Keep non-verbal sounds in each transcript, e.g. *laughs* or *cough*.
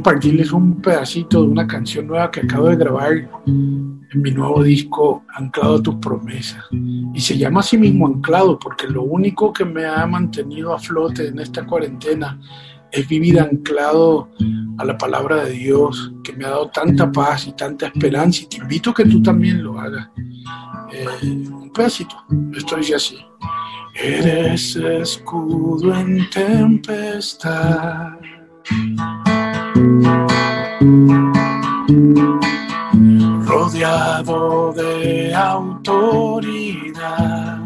compartirles un pedacito de una canción nueva que acabo de grabar en mi nuevo disco, Anclado a tus promesas. Y se llama así mismo Anclado, porque lo único que me ha mantenido a flote en esta cuarentena es vivir anclado a la palabra de Dios, que me ha dado tanta paz y tanta esperanza. Y te invito a que tú también lo hagas. Eh, un pedacito, esto dice así. Eres escudo en tempestad rodeado de autoridad.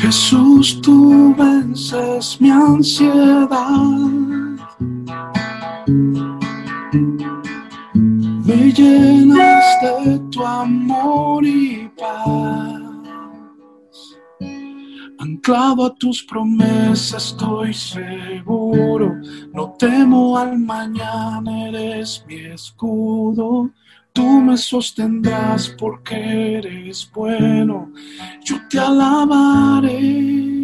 Jesús, tú vences mi ansiedad. Me llenas de tu amor y paz. Anclado a tus promesas estoy seguro, no temo al mañana, eres mi escudo. Tú me sostendrás porque eres bueno, yo te alabaré.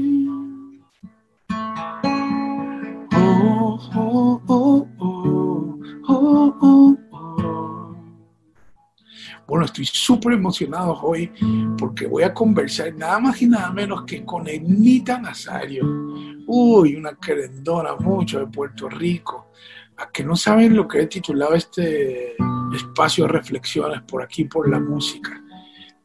Bueno, estoy súper emocionado hoy porque voy a conversar nada más y nada menos que con Enita Nazario. Uy, una querendona mucho de Puerto Rico. A que no saben lo que he titulado este espacio de reflexiones por aquí, por la música,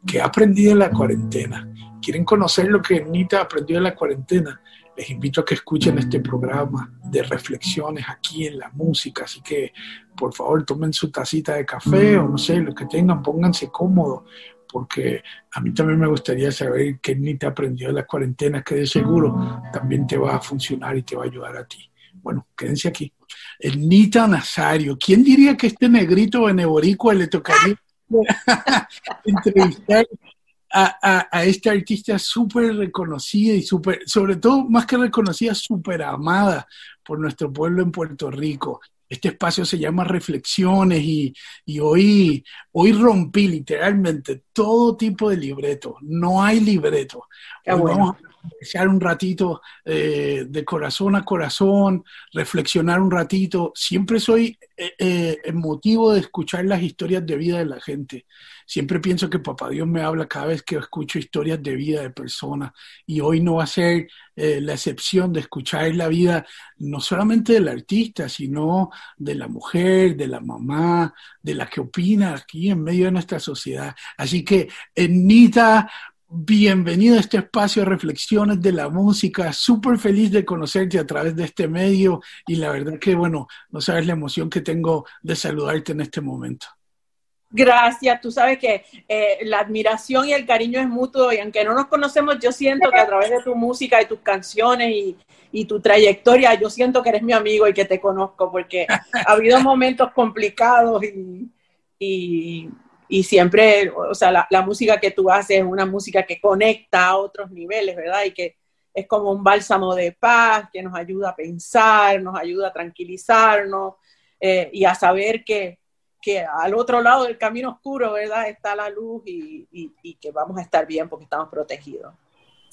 que he aprendido en la cuarentena. ¿Quieren conocer lo que Enita aprendió en la cuarentena? Les invito a que escuchen este programa de reflexiones aquí en la música. Así que, por favor, tomen su tacita de café o no sé, lo que tengan, pónganse cómodos, porque a mí también me gustaría saber qué ni te aprendió de la cuarentena, que de seguro también te va a funcionar y te va a ayudar a ti. Bueno, quédense aquí. El Nita Nazario. ¿Quién diría que este negrito beneboricua le tocaría *laughs* *laughs* entrevistar a, a, esta artista súper reconocida y súper, sobre todo más que reconocida, súper amada por nuestro pueblo en Puerto Rico. Este espacio se llama Reflexiones y, y, hoy, hoy rompí literalmente todo tipo de libreto. No hay libreto. Vamos a conversar un ratito eh, de corazón a corazón, reflexionar un ratito. Siempre soy eh, eh, motivo de escuchar las historias de vida de la gente. Siempre pienso que Papá Dios me habla cada vez que escucho historias de vida de personas y hoy no va a ser eh, la excepción de escuchar la vida no solamente del artista, sino de la mujer, de la mamá, de la que opina aquí en medio de nuestra sociedad. Así que, Enita, bienvenido a este espacio de reflexiones de la música. Súper feliz de conocerte a través de este medio y la verdad que, bueno, no sabes la emoción que tengo de saludarte en este momento. Gracias, tú sabes que eh, la admiración y el cariño es mutuo y aunque no nos conocemos, yo siento que a través de tu música y tus canciones y, tu trayectoria, yo siento que eres mi amigo y que te conozco porque ha habido momentos complicados y, siempre, o sea, la, música que tú haces es una música que conecta a otros niveles, ¿verdad? Y que es como un bálsamo de paz que nos ayuda a pensar, nos ayuda a tranquilizarnos eh, y a saber que que al otro lado del camino oscuro, ¿verdad? Está la luz y, que vamos a estar bien porque estamos protegidos.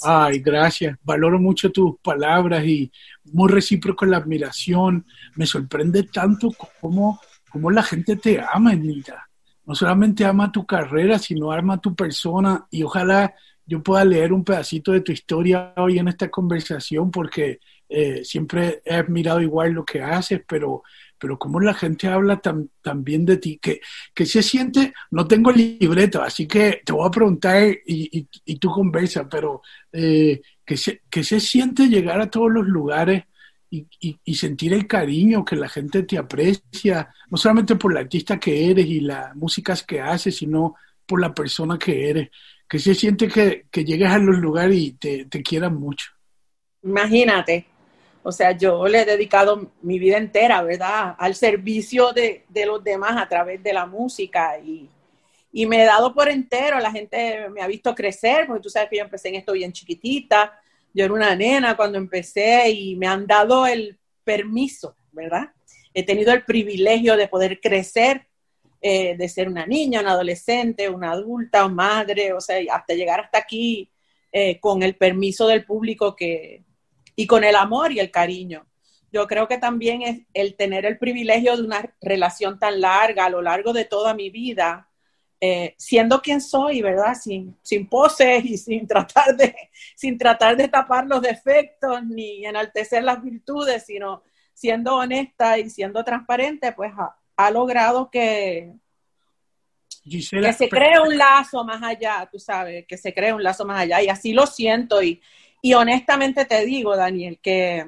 Ay, gracias. Valoro mucho tus palabras y muy recíproco la admiración. Me sorprende tanto cómo, cómo la gente te ama, Emilita. No solamente ama tu carrera, sino ama tu persona. Y ojalá yo pueda leer un pedacito de tu historia hoy en esta conversación porque eh, siempre he admirado igual lo que haces, pero pero como la gente habla tan, bien de ti, que, que se siente, no tengo libreto, así que te voy a preguntar y, y, tú conversa, pero eh, que, se, que se siente llegar a todos los lugares y, y, sentir el cariño, que la gente te aprecia, no solamente por la artista que eres y las músicas que haces, sino por la persona que eres, que se siente que, que llegues a los lugares y te, te quieran mucho. Imagínate, o sea, yo le he dedicado mi vida entera, ¿verdad?, al servicio de, los demás a través de la música y, me he dado por entero. La gente me ha visto crecer, porque tú sabes que yo empecé en esto bien chiquitita. Yo era una nena cuando empecé y me han dado el permiso, ¿verdad? He tenido el privilegio de poder crecer, eh, de ser una niña, una adolescente, una adulta, una madre, o sea, hasta llegar hasta aquí eh, con el permiso del público que, y con el amor y el cariño. Yo creo que también es el tener el privilegio de una relación tan larga a lo largo de toda mi vida, eh, siendo quien soy, ¿verdad? Sin, sin poses y sin tratar, de, sin tratar de tapar los defectos ni enaltecer las virtudes, sino siendo honesta y siendo transparente, pues ha, logrado que, que se cree un lazo más allá, tú sabes, que se cree un lazo más allá. Y así lo siento. Y, y honestamente te digo, Daniel, que,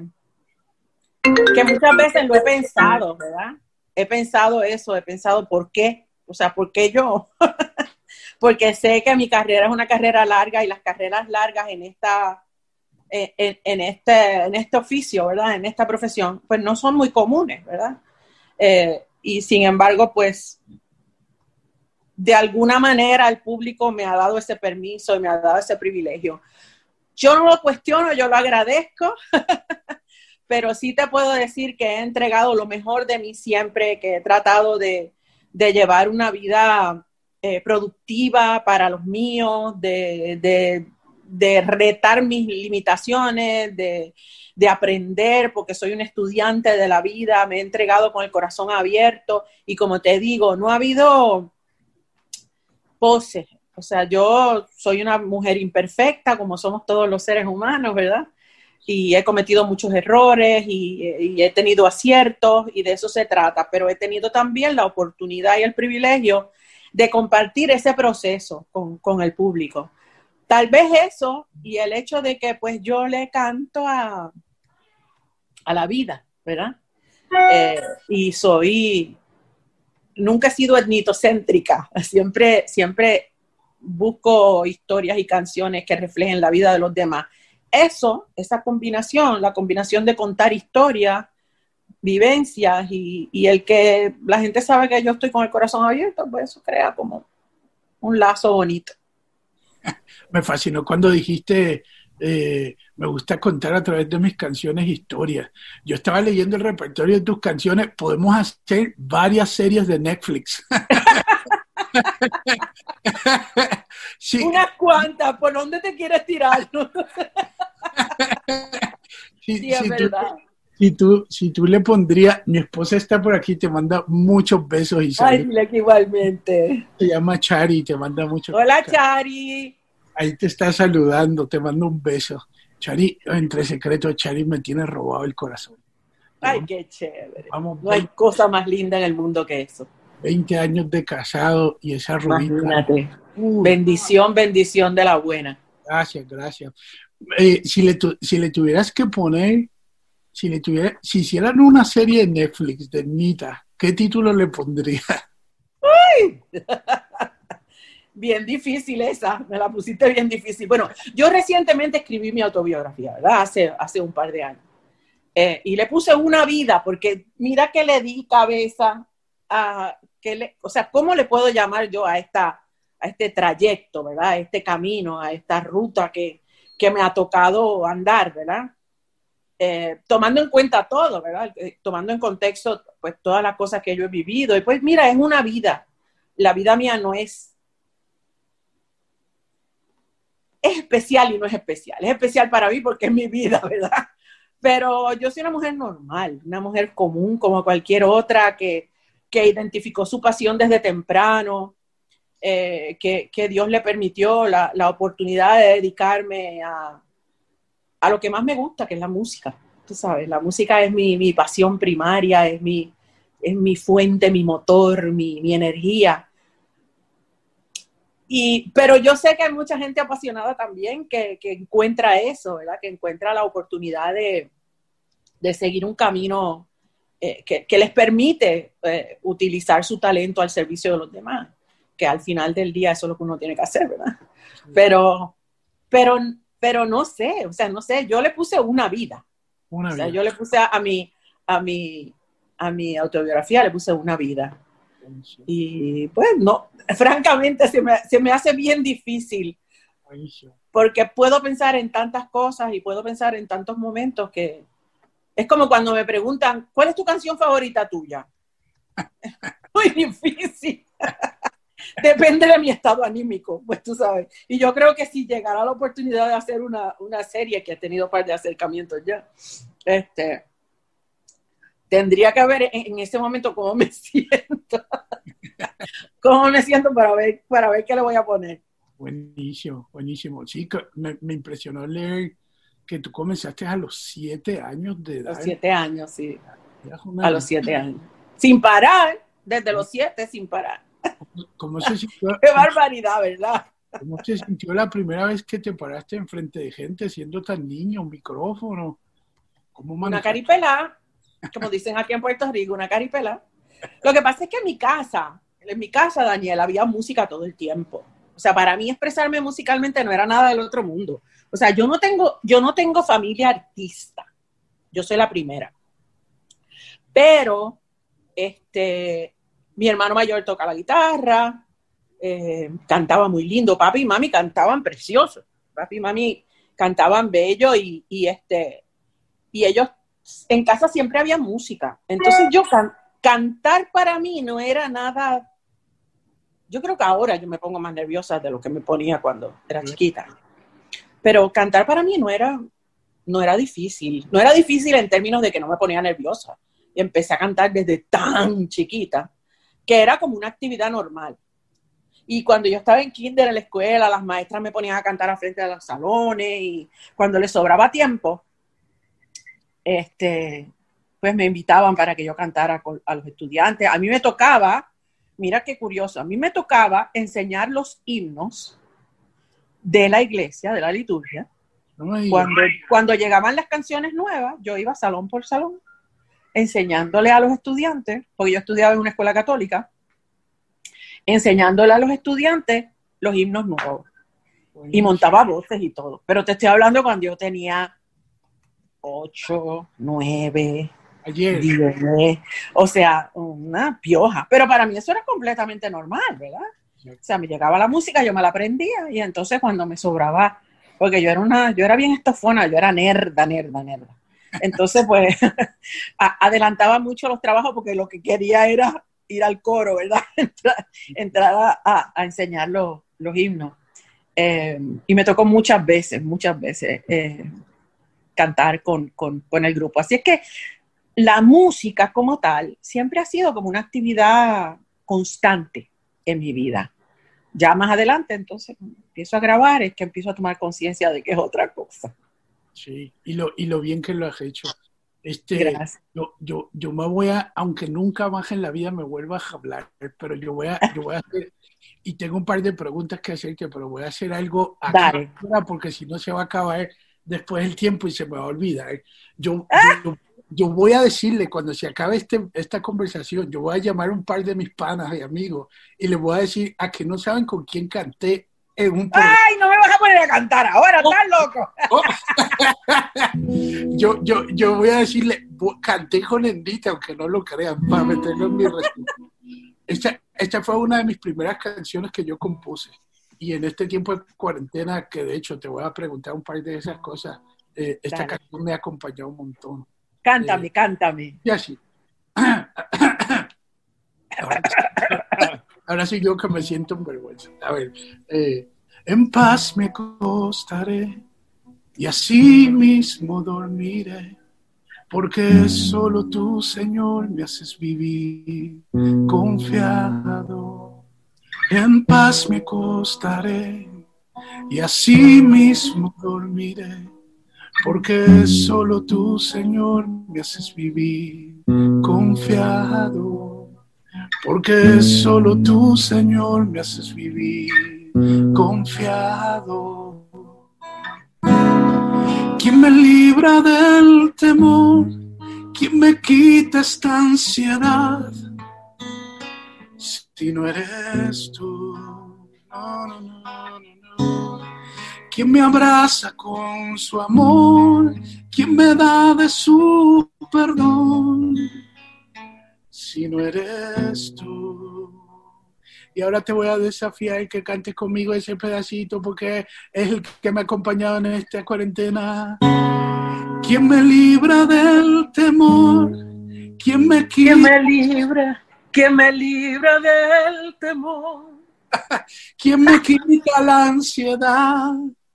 que muchas veces lo he pensado, ¿verdad? He pensado eso, he pensado por qué, o sea, ¿por qué yo? *laughs* Porque sé que mi carrera es una carrera larga y las carreras largas en esta en, este, en este oficio, ¿verdad? En esta profesión, pues no son muy comunes, ¿verdad? Eh, y sin embargo, pues de alguna manera el público me ha dado ese permiso y me ha dado ese privilegio. Yo no lo cuestiono, yo lo agradezco, *laughs* pero sí te puedo decir que he entregado lo mejor de mí siempre, que he tratado de, de llevar una vida eh, productiva para los míos, de, de de retar mis limitaciones, de, aprender, porque soy un estudiante de la vida, me he entregado con el corazón abierto y como te digo, no ha habido poses. O sea, yo soy una mujer imperfecta, como somos todos los seres humanos, ¿verdad? Y he cometido muchos errores y, he tenido aciertos y de eso se trata, pero he tenido también la oportunidad y el privilegio de compartir ese proceso con, con el público tal vez eso y el hecho de que pues yo le canto a, a la vida, ¿verdad? Eh, y soy, nunca he sido etnitocéntrica, siempre, siempre busco historias y canciones que reflejen la vida de los demás. Eso, esa combinación, la combinación de contar historias, vivencias y, y el que la gente sabe que yo estoy con el corazón abierto, pues eso crea como un lazo bonito. *laughs* me fascinó cuando dijiste, eh, me gusta contar a través de mis canciones historias. Yo estaba leyendo el repertorio de tus canciones, podemos hacer varias series de Netflix. *laughs* *laughs* sí. Unas cuantas, ¿por dónde te quieres tirar? *laughs* sí, es verdad. si tú, si tú le pondrías, mi esposa está por aquí, te manda muchos besos y Ay, dile que igualmente. Se llama Chari, te manda muchos Hola, Chari ahí te está saludando, te mando un beso. Chari, entre secretos, Chari me tiene robado el corazón. Ay, qué chévere. Vamos, no hay cosa más linda en el mundo que eso. 20 años de casado y esa rubita. bendición, bendición de la buena. Gracias, gracias. Eh, si, le si le tuvieras que poner, si le tuviera, si hicieran una serie de Netflix de Nita, ¿qué título le pondría? ¡Ay! *laughs* bien difícil esa, me la pusiste bien difícil. Bueno, yo recientemente escribí mi autobiografía, ¿verdad? Hace, hace un par de años. Eh, y le puse una vida, porque mira que le di cabeza a, que le, o sea, ¿cómo le puedo llamar yo a, esta, a este trayecto, ¿verdad? A este camino, a esta ruta que, que me ha tocado andar, ¿verdad? Eh, tomando en cuenta todo, ¿verdad? Eh, tomando en contexto, pues, todas las cosas que yo he vivido. Y pues, mira, es una vida. La vida mía no es es especial y no es especial. Es especial para mí porque es mi vida, *laughs* ¿verdad? Pero yo soy una mujer normal, una mujer común como cualquier otra que, que identificó su pasión desde temprano, eh, que, Dios le permitió la, la oportunidad de dedicarme a, a, lo que más me gusta, que es la música. Tú sabes, la música es mi, mi pasión primaria, es mi, es mi fuente, mi motor, mi, mi energía. Y, pero yo sé que hay mucha gente apasionada también que, que encuentra eso, ¿verdad? Que encuentra la oportunidad de, de seguir un camino eh, que, que, les permite eh, utilizar su talento al servicio de los demás, que al final del día eso es lo que uno tiene que hacer, ¿verdad? Pero, pero, pero no sé, o sea, no sé, yo le puse una vida. Una o sea, yo le puse a, a, mi, a, mi, a mi autobiografía, le puse una vida. Y pues no, francamente se me, se me hace bien difícil. Porque puedo pensar en tantas cosas y puedo pensar en tantos momentos que es como cuando me preguntan, ¿cuál es tu canción favorita tuya? *laughs* Muy difícil. *laughs* depende de mi estado anímico, pues tú sabes. Y yo creo que si llegara la oportunidad de hacer una, una serie que ha tenido un par de acercamientos ya, este, tendría que ver en, ese momento cómo me *laughs* siento. cómo me siento para ver, para ver qué le voy a poner. Buenísimo, buenísimo. Sí, me, me impresionó leer que tú comenzaste a los siete años de edad. A los siete años, sí. A los siete años. Sin parar, desde los siete, sin parar. ¿Cómo se sintió? Qué barbaridad, ¿verdad? ¿Cómo se sintió la primera vez que te paraste enfrente de gente siendo tan niño, un micrófono? ¿Cómo una caripela, como dicen aquí en Puerto Rico, una caripela. Lo que pasa es que en mi casa, en mi casa, Daniel, había música todo el tiempo. O sea, para mí expresarme musicalmente no era nada del otro mundo. O sea, yo no tengo, yo no tengo familia artista. Yo soy la primera. Pero, este, mi hermano mayor toca la guitarra, eh, cantaba muy lindo. Papi y mami cantaban precioso. Papi y mami cantaban bello y, este, y ellos en casa siempre había música. Entonces yo cantar para mí no era nada. Yo creo que ahora yo me pongo más nerviosa de lo que me ponía cuando era chiquita. Pero cantar para mí no era, no era difícil. No era difícil en términos de que no me ponía nerviosa. Y empecé a cantar desde tan chiquita que era como una actividad normal. Y cuando yo estaba en kinder en la escuela, las maestras me ponían a cantar a frente de los salones y cuando les sobraba tiempo, este, pues me invitaban para que yo cantara a los estudiantes. A mí me tocaba, mira qué curioso, a mí me tocaba enseñar los himnos de la iglesia, de la liturgia. cuando, cuando llegaban las canciones nuevas, yo iba salón por salón enseñándole a los estudiantes, porque yo estudiaba en una escuela católica, enseñándole a los estudiantes los himnos nuevos. Y montaba voces y todo. Pero te estoy hablando cuando yo tenía ocho, nueve, Ayer. o sea, una pioja. Pero para mí eso era completamente normal, ¿verdad? O sea, me llegaba la música, yo me la aprendía y entonces cuando me sobraba, porque yo era una, yo era bien estofona, yo era nerda, nerda, nerda. Entonces, pues, *laughs* adelantaba mucho los trabajos porque lo que quería era ir al coro, ¿verdad? *laughs* Entrar, a, enseñar los, himnos. Eh, y me tocó muchas veces, muchas veces eh, cantar con, el grupo. Así es que la música como tal siempre ha sido como una actividad constante en mi vida. Ya más adelante, entonces, empiezo a grabar, es que empiezo a tomar conciencia de que es otra cosa. Sí, y lo, y lo bien que lo has hecho. Este, Yo, yo, yo me voy a, aunque nunca más en la vida me vuelva a hablar, pero yo voy a, yo voy a hacer, y tengo un par de preguntas que hacerte, pero voy a hacer algo acá, porque si no se va a acabar después el tiempo y se me va a olvidar. Yo, ¡Ah! yo, yo, voy a decirle, cuando se acabe este, esta conversación, yo voy a llamar a un par de mis panas y amigos y les voy a decir a que no saben con quién canté ¡Ay, no me vas a poner a cantar ahora! Oh. ¡Estás loco! *laughs* Oh. yo, yo, yo voy a decirle, canté con Endita, aunque no lo crean, para meterlo en mi *laughs* respeto. Esta, esta fue una de mis primeras canciones que yo compuse. Y en este tiempo de cuarentena, que de hecho te voy a preguntar un par de esas cosas, eh, esta canción me ha acompañado un montón. Cántame, eh, cántame. Y así. *clears throat* *coughs* ahora sí yo que me siento en vergüenza. A ver, eh, en paz me acostaré y así mismo dormiré, porque solo tú, Señor, me haces vivir confiado. En paz me acostaré y así mismo dormiré, porque solo tú, Señor, me haces vivir confiado porque solo tú, Señor, me haces vivir confiado. ¿Quién me libra del temor? ¿Quién me quita esta ansiedad? Si no eres tú, no, no, no, no. ¿Quién me abraza con su amor? ¿Quién me da de su perdón? Si no eres tú. Y ahora te voy a desafiar que cantes conmigo ese pedacito porque es el que me ha acompañado en esta cuarentena. ¿Quién me libra del temor? ¿Quién me ¿Quién me libra? ¿Quién me libra del temor? *laughs* ¿Quién me quita la ansiedad?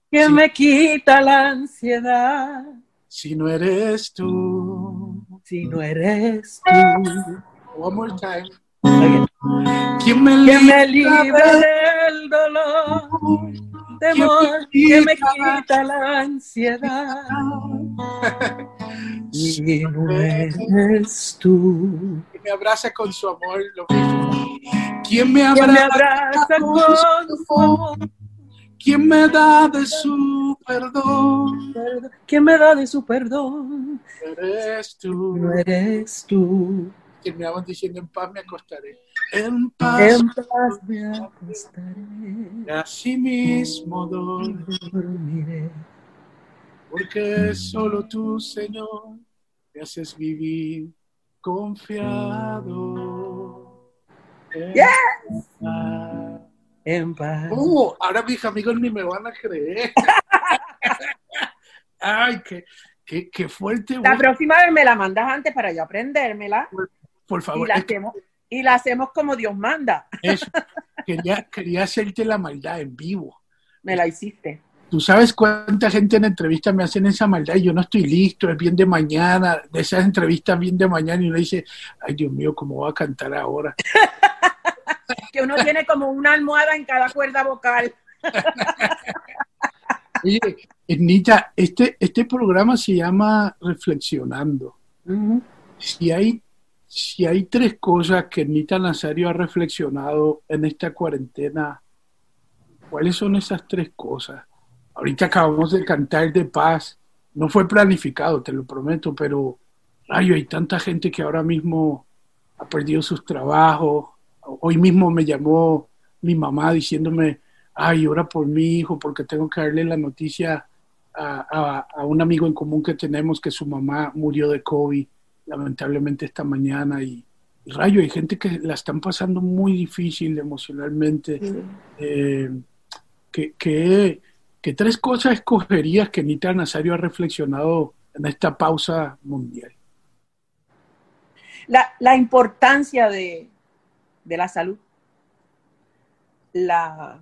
¿Quién me quita la ansiedad? Si no eres tú. Si no eres tú. One more time. ¿Quién me, libra del dolor? Temor que me quita la ansiedad. *laughs* Si no eres tú. Que me abraza con su amor. Lo ¿Quién me abraza, me abraza con, su amor? ¿Quién me da de su perdón? ¿Quién me da de su perdón? Eres tú. No eres tú. Terminamos diciendo en paz me acostaré. En paz, en paz me acostaré. Así mismo dormiré. Porque solo tú, Señor, me haces vivir confiado. En yes. paz. En paz. Oh, ahora mis amigos ni me van a creer. *laughs* Ay, qué, qué, qué fuerte. La próxima vez me la mandas antes para yo aprendérmela. Por, por favor. Y la, hacemos, y la hacemos como Dios manda. Eso. Quería, quería hacerte la maldad en vivo. Me la hiciste. Tú sabes cuánta gente en entrevistas me hacen esa maldad y yo no estoy listo, es bien de mañana, de esas entrevistas bien de mañana y uno dice, ay Dios mío, ¿cómo voy a cantar ahora? *laughs* que uno tiene como una almohada en cada cuerda vocal. *laughs* Oye, Nita, este, este programa se llama Reflexionando. Uh -huh. Si hay, si hay tres cosas que Nita Nazario ha reflexionado en esta cuarentena, ¿cuáles son esas tres cosas? Ahorita acabamos de cantar de paz. No fue planificado, te lo prometo, pero ay, hay tanta gente que ahora mismo ha perdido sus trabajos. Hoy mismo me llamó mi mamá diciéndome, ay, ora por mi hijo porque tengo que darle la noticia a, a, un amigo en común que tenemos que su mamá murió de COVID lamentablemente esta mañana y, y rayo, hay gente que la están pasando muy difícil emocionalmente. Sí. Eh, que, que, que, tres cosas escogerías que Nita Nazario ha reflexionado en esta pausa mundial? La, la importancia de, de la salud, la,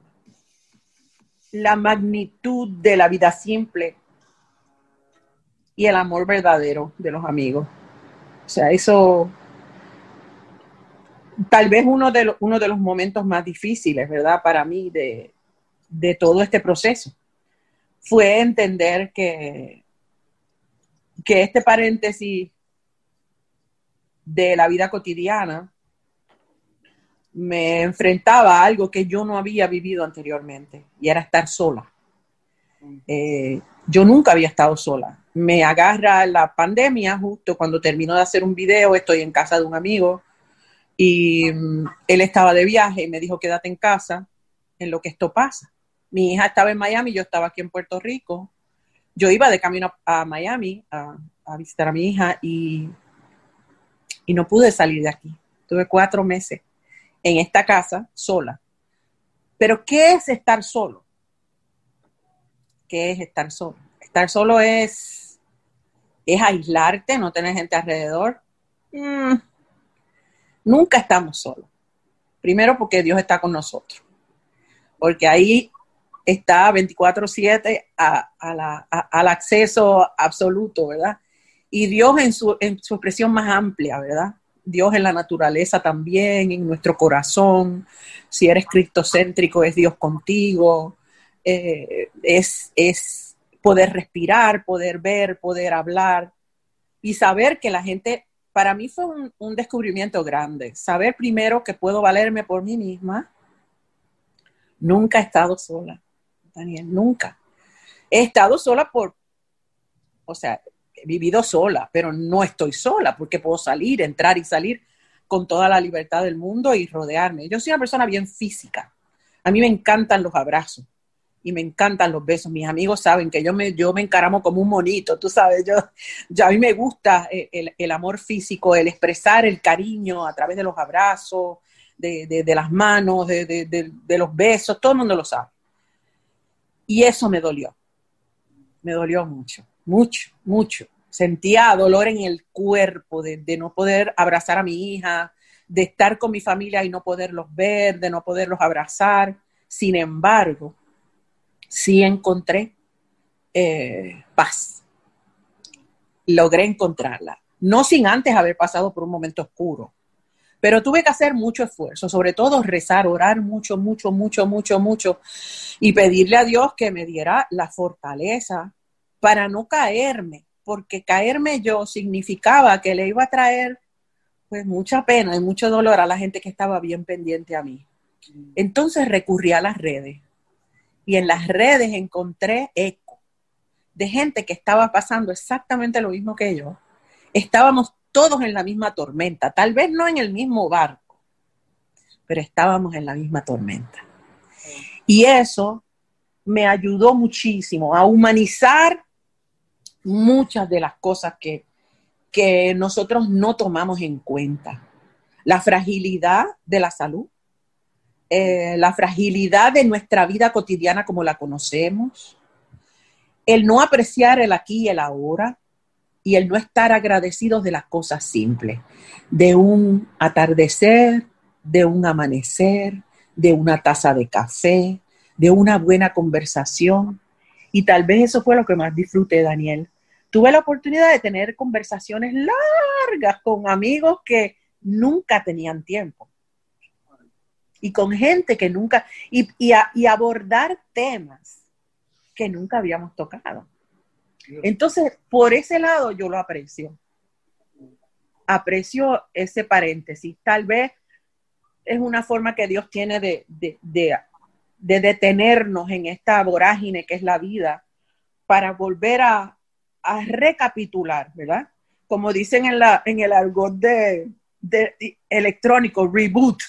la magnitud de la vida simple y el amor verdadero de los amigos. O sea, eso tal vez uno de, los, uno de los momentos más difíciles, ¿verdad? Para mí de, de todo este proceso fue entender que, que este paréntesis de la vida cotidiana me enfrentaba a algo que yo no había vivido anteriormente y era estar sola. Eh, yo nunca había estado sola. Me agarra la pandemia justo cuando termino de hacer un video, estoy en casa de un amigo y um, él estaba de viaje y me dijo quédate en casa en lo que esto pasa. Mi hija estaba en Miami, yo estaba aquí en Puerto Rico. Yo iba de camino a, a Miami a, a, visitar a mi hija y, y no pude salir de aquí. Tuve cuatro meses en esta casa sola. Pero ¿qué es estar solo? ¿Qué es estar solo? Estar solo es, es aislarte, no tener gente alrededor. Mm, nunca estamos solos. Primero porque Dios está con nosotros. Porque ahí está 24/7 al acceso absoluto, ¿verdad? Y Dios en su, expresión más amplia, ¿verdad? Dios en la naturaleza también, en nuestro corazón. Si eres cristocéntrico, es Dios contigo. Eh, es, es poder respirar, poder ver, poder hablar y saber que la gente, para mí fue un, descubrimiento grande. Saber primero que puedo valerme por mí misma. Nunca he estado sola, Daniel, nunca. He estado sola por, o sea, he vivido sola, pero no estoy sola porque puedo salir, entrar y salir con toda la libertad del mundo y rodearme. Yo soy una persona bien física. A mí me encantan los abrazos y me encantan los besos. Mis amigos saben que yo me, yo me encaramo como un monito, tú sabes, yo, yo a mí me gusta el, el, amor físico, el expresar el cariño a través de los abrazos, de, de, las manos, de, de los besos, todo el mundo lo sabe. Y eso me dolió, me dolió mucho, mucho, mucho. Sentía dolor en el cuerpo de no poder abrazar a mi hija, de estar con mi familia y no poderlos ver, de no poderlos abrazar. Sin embargo, sí encontré eh, paz. Logré encontrarla. No sin antes haber pasado por un momento oscuro. Pero tuve que hacer mucho esfuerzo, sobre todo rezar, orar mucho, mucho, mucho, mucho, mucho y pedirle a Dios que me diera la fortaleza para no caerme, porque caerme yo significaba que le iba a traer pues mucha pena y mucho dolor a la gente que estaba bien pendiente a mí. Entonces recurrí a las redes y en las redes encontré eco de gente que estaba pasando exactamente lo mismo que yo. Estábamos todos en la misma tormenta, tal vez no en el mismo barco, pero estábamos en la misma tormenta. Y eso me ayudó muchísimo a humanizar muchas de las cosas que, que nosotros no tomamos en cuenta. La fragilidad de la salud, eh, la fragilidad de nuestra vida cotidiana como la conocemos, el no apreciar el aquí y el ahora y el no estar agradecidos de las cosas simples, de un atardecer, de un amanecer, de una taza de café, de una buena conversación. Y tal vez eso fue lo que más disfruté, Daniel. Tuve la oportunidad de tener conversaciones largas con amigos que nunca tenían tiempo y con gente que nunca, y, y, abordar temas que nunca habíamos tocado. Entonces, por ese lado yo lo aprecio. Aprecio ese paréntesis. Tal vez es una forma que Dios tiene de, de, de, de detenernos en esta vorágine que es la vida para volver a, a recapitular, ¿verdad? Como dicen en, la, en el argot de, de, electrónico, reboot.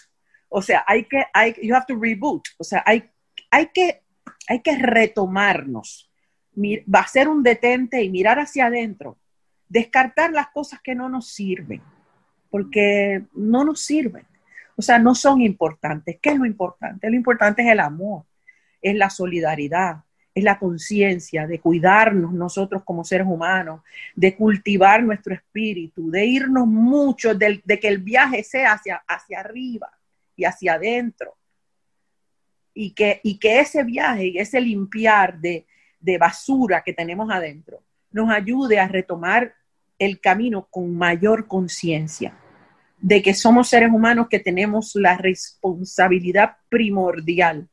O sea, hay que, hay, you have to reboot. O sea, hay, hay, que, hay que retomarnos. Va a ser un detente y mirar hacia adentro. Descartar las cosas que no nos sirven, porque no nos sirven. O sea, no son importantes. ¿Qué es lo importante? Lo importante es el amor, es la solidaridad, es la conciencia de cuidarnos nosotros como seres humanos, de cultivar nuestro espíritu, de irnos mucho, de, de que el viaje sea hacia, hacia arriba, y hacia adentro. Y que, y que ese viaje y ese limpiar de, de basura que tenemos adentro nos ayude a retomar el camino con mayor conciencia de que somos seres humanos que tenemos la responsabilidad primordial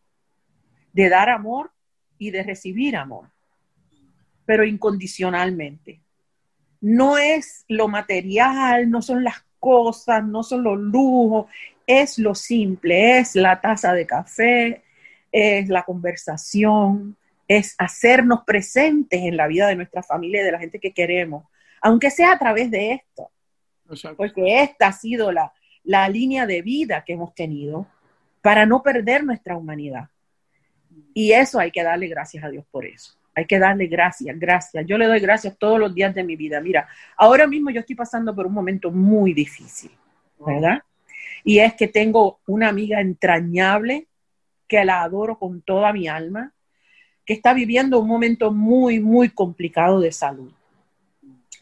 de dar amor y de recibir amor, pero incondicionalmente. No es lo material, no son las cosas, no son los lujos, es lo simple, es la taza de café, es la conversación, es hacernos presentes en la vida de nuestra familia y de la gente que queremos, aunque sea a través de esto. Porque esta ha sido la, la línea de vida que hemos tenido para no perder nuestra humanidad. Y eso hay que darle gracias a Dios por eso. Hay que darle gracias, gracias. Yo le doy gracias todos los días de mi vida. Mira, ahora mismo yo estoy pasando por un momento muy difícil, ¿verdad? Y es que tengo una amiga entrañable que la adoro con toda mi alma, que está viviendo un momento muy, muy complicado de salud.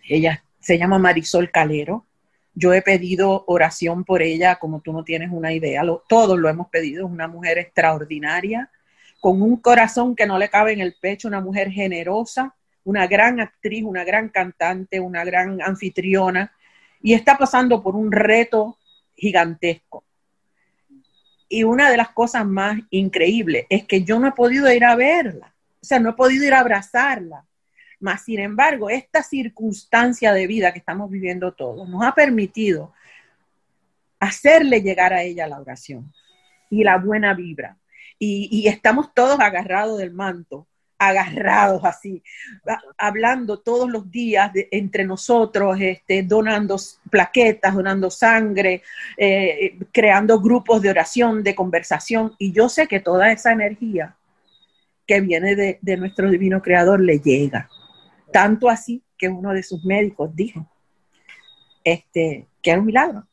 Ella se llama Marisol Calero. Yo he pedido oración por ella, como tú no tienes una idea, todos lo hemos pedido, es una mujer extraordinaria, con un corazón que no le cabe en el pecho, una mujer generosa, una gran actriz, una gran cantante, una gran anfitriona, y está pasando por un reto gigantesco. Y una de las cosas más increíbles es que yo no he podido ir a verla, o sea, no he podido ir a abrazarla. Mas, sin embargo, esta circunstancia de vida que estamos viviendo todos nos ha permitido hacerle llegar a ella la oración y la buena vibra. Y, y estamos todos agarrados del manto agarrados así, hablando todos los días entre nosotros, este, donando plaquetas, donando sangre, eh, creando grupos de oración, de conversación. Y yo sé que toda esa energía que viene de, de nuestro divino creador le llega. Tanto así que uno de sus médicos dijo este, que era un milagro,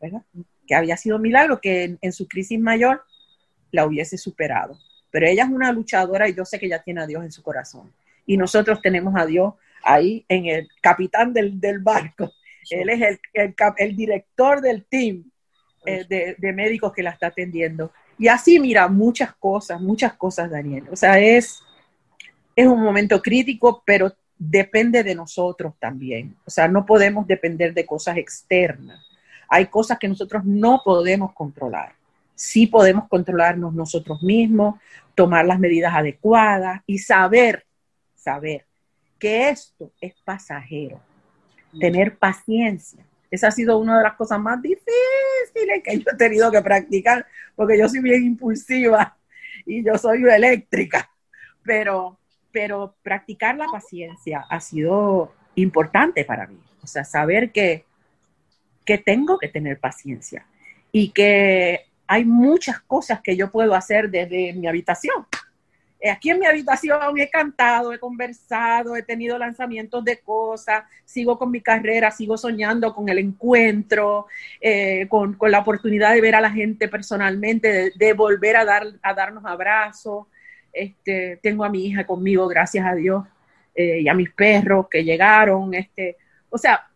¿verdad? que había sido un milagro, que en su crisis mayor la hubiese superado pero ella es una luchadora y yo sé que ella tiene a Dios en su corazón. Y nosotros tenemos a Dios ahí en el capitán del, barco. Él es el, el, director del team. eh, de, de, médicos que la está atendiendo. Y así, mira, muchas cosas, muchas cosas, Daniel. O sea, es, es un momento crítico, pero depende de nosotros también. O sea, no podemos depender de cosas externas. Hay cosas que nosotros no podemos controlar. Sí podemos controlarnos nosotros mismos, tomar las medidas adecuadas y saber, saber que esto es pasajero. Tener paciencia. Esa ha sido una de las cosas más difíciles que yo he tenido que practicar, porque yo soy bien impulsiva y yo soy eléctrica. Pero pero practicar la paciencia ha sido importante para mí. O sea, saber que, que tengo que tener paciencia y que hay muchas cosas que yo puedo hacer desde mi habitación. Eh, aquí en mi habitación he cantado, he conversado, he tenido lanzamientos de cosas, sigo con mi carrera, sigo soñando con el encuentro, eh, con, la oportunidad de ver a la gente personalmente, de, de volver a, dar, a darnos abrazos. Este, tengo a mi hija conmigo, gracias a Dios, eh, y a mis perros que llegaron. Este, o sea,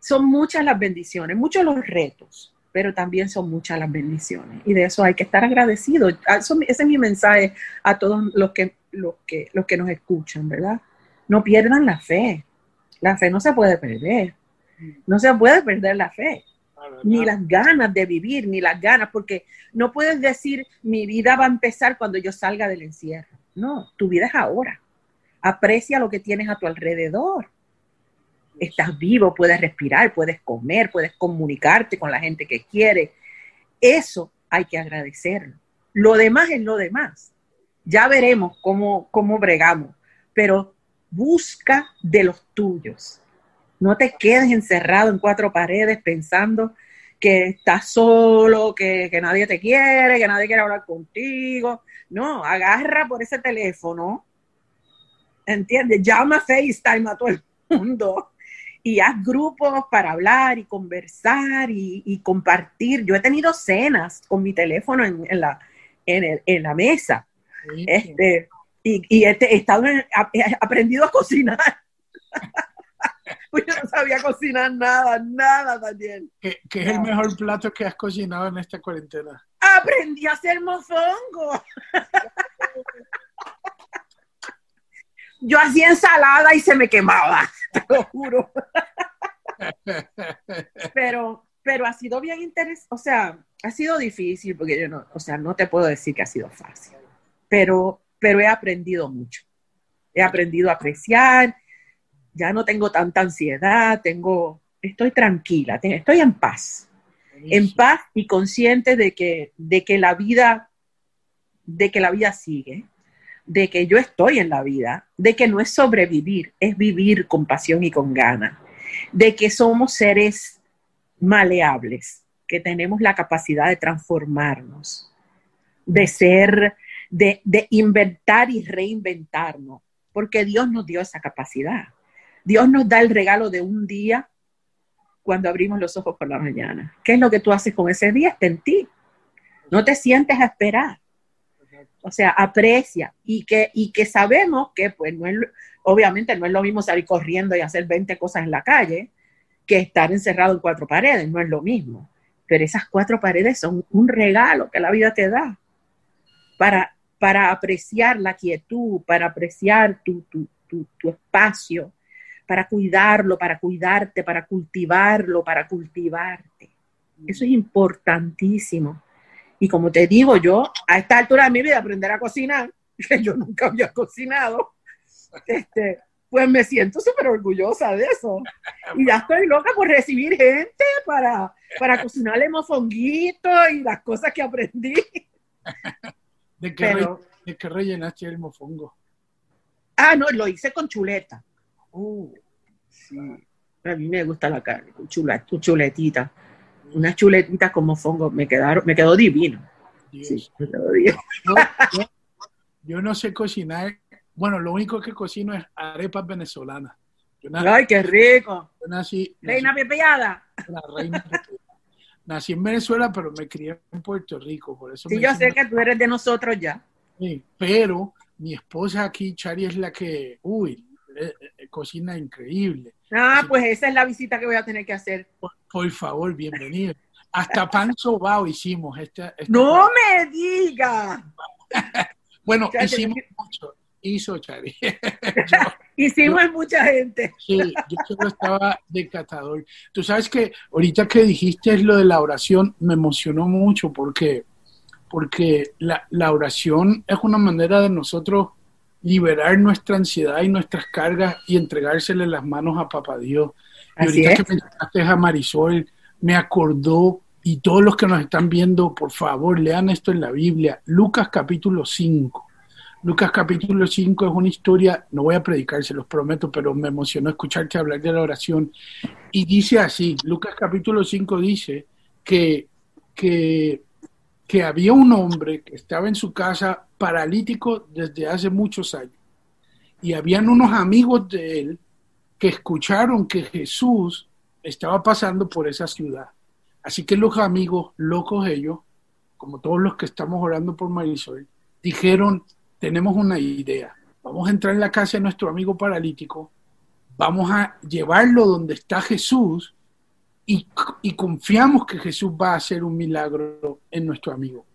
son muchas las bendiciones, muchos los retos, pero también son muchas las bendiciones. Y de eso hay que estar agradecidos. Ah, ese es mi mensaje a todos los que, los, que, los que nos escuchan, ¿verdad? No pierdan la fe. La fe no se puede perder. No se puede perder la fe ni las ganas de vivir, ni las ganas, porque no puedes decir mi vida va a empezar cuando yo salga del encierro. No, tu vida es ahora. Aprecia lo que tienes a tu alrededor. Estás vivo, puedes respirar, puedes comer, puedes comunicarte con la gente que quiere. Eso hay que agradecerlo. Lo demás es lo demás. Ya veremos cómo, cómo bregamos, pero busca de los tuyos no te quedes encerrado en cuatro paredes pensando que estás solo, que, nadie te quiere, que nadie quiere hablar contigo. No, agarra por ese teléfono, ¿entiendes? Llama FaceTime a todo el mundo y haz grupos para hablar y conversar y, compartir. Yo he tenido cenas con mi teléfono en, la, en, la mesa. Este, y, y he, estado he aprendido a cocinar. *laughs* pues yo no sabía cocinar nada, nada, Daniel. ¿Qué, es el mejor plato que has cocinado en esta cuarentena? Aprendí a hacer mofongo. *laughs* yo hacía ensalada y se me quemaba, *laughs* te lo juro. pero, pero ha sido bien interesante, o sea, ha sido difícil porque yo no, o sea, no te puedo decir que ha sido fácil, pero, pero he aprendido mucho. He aprendido a apreciar, ya no tengo tanta ansiedad, tengo, estoy tranquila, estoy en paz, en paz y consciente de que, de que la vida, de que la vida sigue, de que yo estoy en la vida, de que no es sobrevivir, es vivir con pasión y con ganas, de que somos seres maleables, que tenemos la capacidad de transformarnos, de ser, de, de inventar y reinventarnos, porque Dios nos dio esa capacidad. Dios nos da el regalo de un día cuando abrimos los ojos por la mañana. ¿Qué es lo que tú haces con ese día? Está en ti. No te sientes a esperar. O sea, aprecia y que, y que sabemos que, pues, no es, obviamente no es lo mismo salir corriendo y hacer 20 cosas en la calle que estar encerrado en cuatro paredes, no es lo mismo. Pero esas cuatro paredes son un regalo que la vida te da para, para apreciar la quietud, para apreciar tu, tu, tu espacio, para cuidarlo, para cuidarte, para cultivarlo, para cultivarte. Eso es importantísimo. Y como te digo, yo a esta altura de mi vida aprender a cocinar, *laughs* que yo nunca había cocinado, este, pues me siento súper orgullosa de eso. Y ya estoy loca por recibir gente para, para cocinarle mofonguito y las cosas que aprendí. *laughs* ¿De qué, ¿De qué rellenaste el mofongo? Ah, no, lo hice con chuleta. Uh, sí. A mí me gusta la carne, chula, chuletita. Unas chuletitas como fongo, me quedaron, me quedó divino. Sí, me quedó divino. Yo, no sé cocinar. Bueno, lo único que cocino es arepas venezolanas. ¡Ay, qué rico! nací, reina pepeada. La reina Nací en Venezuela, pero me crié en Puerto Rico, por eso. Sí, yo sé que tú eres de nosotros ya. Sí, pero mi esposa aquí, Chari, es la que, uy, eh, eh, cocina increíble. Ah, pues esa es la visita que voy a tener que hacer. Por, favor, bienvenido. hasta pan sobao hicimos. Esta, no me diga. *laughs* bueno, hicimos mucho. Hizo Chari. *laughs* *laughs* hicimos mucha gente. sí, yo solo estaba de catador. Tú sabes que ahorita que dijiste lo de la oración, me emocionó mucho porque, porque la, la oración es una manera de nosotros liberar nuestra ansiedad y nuestras cargas y entregársele las manos a Papá Dios. Y ahorita que mencionaste a Marisol, me acordó, y todos los que nos están viendo, por favor, lean esto en la Biblia, Lucas capítulo 5. Lucas capítulo 5 es una historia, no voy a predicar, se los prometo, pero me emocionó escucharte hablar de la oración. Y dice así, Lucas capítulo 5 dice que, que, que había un hombre que estaba en su casa paralítico desde hace muchos años. Y habían unos amigos de él que escucharon que Jesús estaba pasando por esa ciudad. Así que los amigos, locos ellos, como todos los que estamos orando por Marisol, dijeron, tenemos una idea, vamos a entrar en la casa de nuestro amigo paralítico, vamos a llevarlo donde está Jesús y, y confiamos que Jesús va a hacer un milagro en nuestro amigo.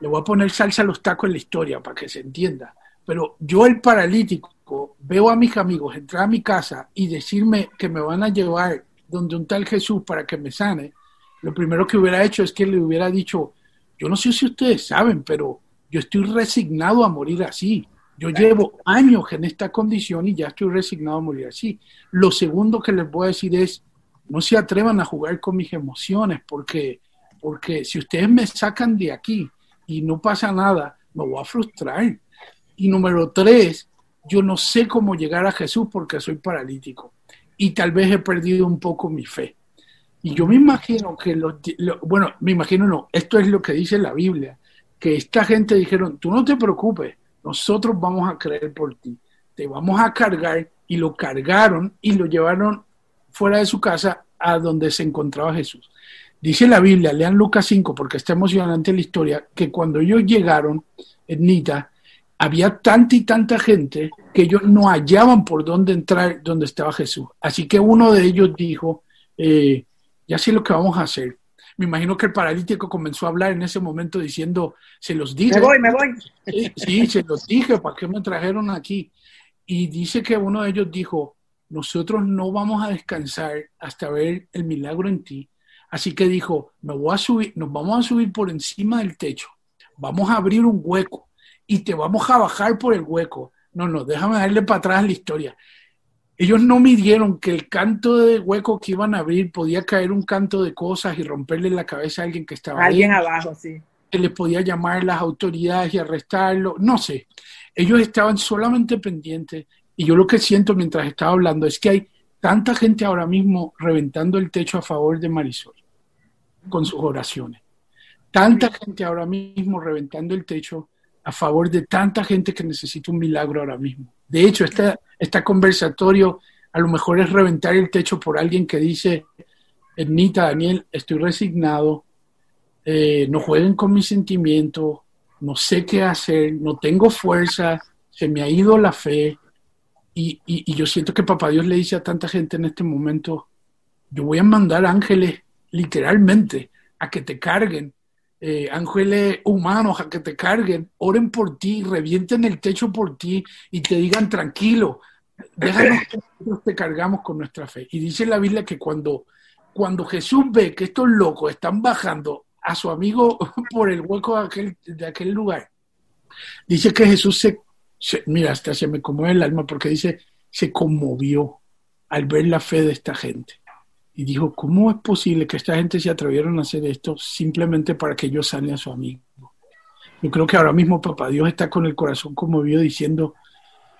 Le voy a poner salsa a los tacos en la historia para que se entienda. Pero yo el paralítico veo a mis amigos entrar a mi casa y decirme que me van a llevar donde un tal Jesús para que me sane, lo primero que hubiera hecho es que le hubiera dicho, yo no sé si ustedes saben, pero yo estoy resignado a morir así. Yo llevo años en esta condición y ya estoy resignado a morir así. Lo segundo que les voy a decir es, no se atrevan a jugar con mis emociones, porque, porque si ustedes me sacan de aquí y no pasa nada, me voy a frustrar. Y número tres, yo no sé cómo llegar a Jesús porque soy paralítico y tal vez he perdido un poco mi fe. Y yo me imagino que los, bueno, me imagino no, esto es lo que dice la Biblia, que esta gente dijeron, tú no te preocupes, nosotros vamos a creer por ti, te vamos a cargar y lo cargaron y lo llevaron fuera de su casa a donde se encontraba Jesús. Dice la Biblia, lean Lucas 5 porque está emocionante la historia, que cuando ellos llegaron, Nita, había tanta y tanta gente que ellos no hallaban por dónde entrar donde estaba Jesús. Así que uno de ellos dijo, eh, ya sé lo que vamos a hacer. Me imagino que el paralítico comenzó a hablar en ese momento diciendo, se los dije. Me voy, me voy. Sí, sí, se los dije, ¿para qué me trajeron aquí? Y dice que uno de ellos dijo, nosotros no vamos a descansar hasta ver el milagro en ti. Así que dijo, me voy a subir, nos vamos a subir por encima del techo, vamos a abrir un hueco y te vamos a bajar por el hueco. No, no, déjame darle para atrás la historia. Ellos no midieron que el canto de hueco que iban a abrir podía caer un canto de cosas y romperle la cabeza a alguien que estaba Alguien abajo, sí. Que les podía llamar las autoridades y arrestarlo. No sé. Ellos estaban solamente pendientes. Y yo lo que siento mientras estaba hablando es que hay tanta gente ahora mismo reventando el techo a favor de Marisol con sus oraciones. Tanta gente ahora mismo reventando el techo a favor de tanta gente que necesita un milagro ahora mismo. De hecho, este, este conversatorio a lo mejor es reventar el techo por alguien que dice, Ernita, Daniel, estoy resignado, eh, no jueguen con mis sentimientos, no sé qué hacer, no tengo fuerza, se me ha ido la fe. Y, yo siento que Papá Dios le dice a tanta gente en este momento, yo voy a mandar ángeles literalmente a que te carguen eh, ángeles humanos a que te carguen, oren por ti, revienten el techo por ti y te digan tranquilo, déjanos que nosotros te cargamos con nuestra fe. Y dice la Biblia que cuando, cuando Jesús ve que estos locos están bajando a su amigo *laughs* por el hueco de aquel, de aquel lugar, dice que Jesús se, se, mira, hasta se me conmueve el alma porque dice, se conmovió al ver la fe de esta gente y dijo, ¿cómo es posible que esta gente se atrevieron a hacer esto simplemente para que yo sane a su amigo? Yo creo que ahora mismo Papá Dios está con el corazón conmovido diciendo,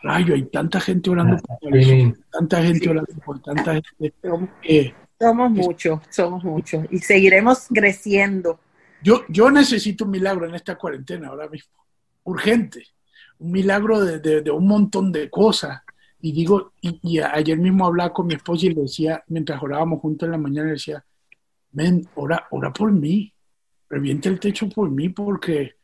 rayo, hay tanta gente orando por eso, tanta gente orando por tanta gente. somos muchos, somos muchos y seguiremos creciendo. Yo, yo necesito un milagro en esta cuarentena ahora mismo, urgente, un milagro de, de, de un montón de cosas y digo, y, ayer mismo hablaba con mi esposa y le decía, mientras orábamos juntos en la mañana, le decía, ven, ora, ora por mí, reviente el techo por mí porque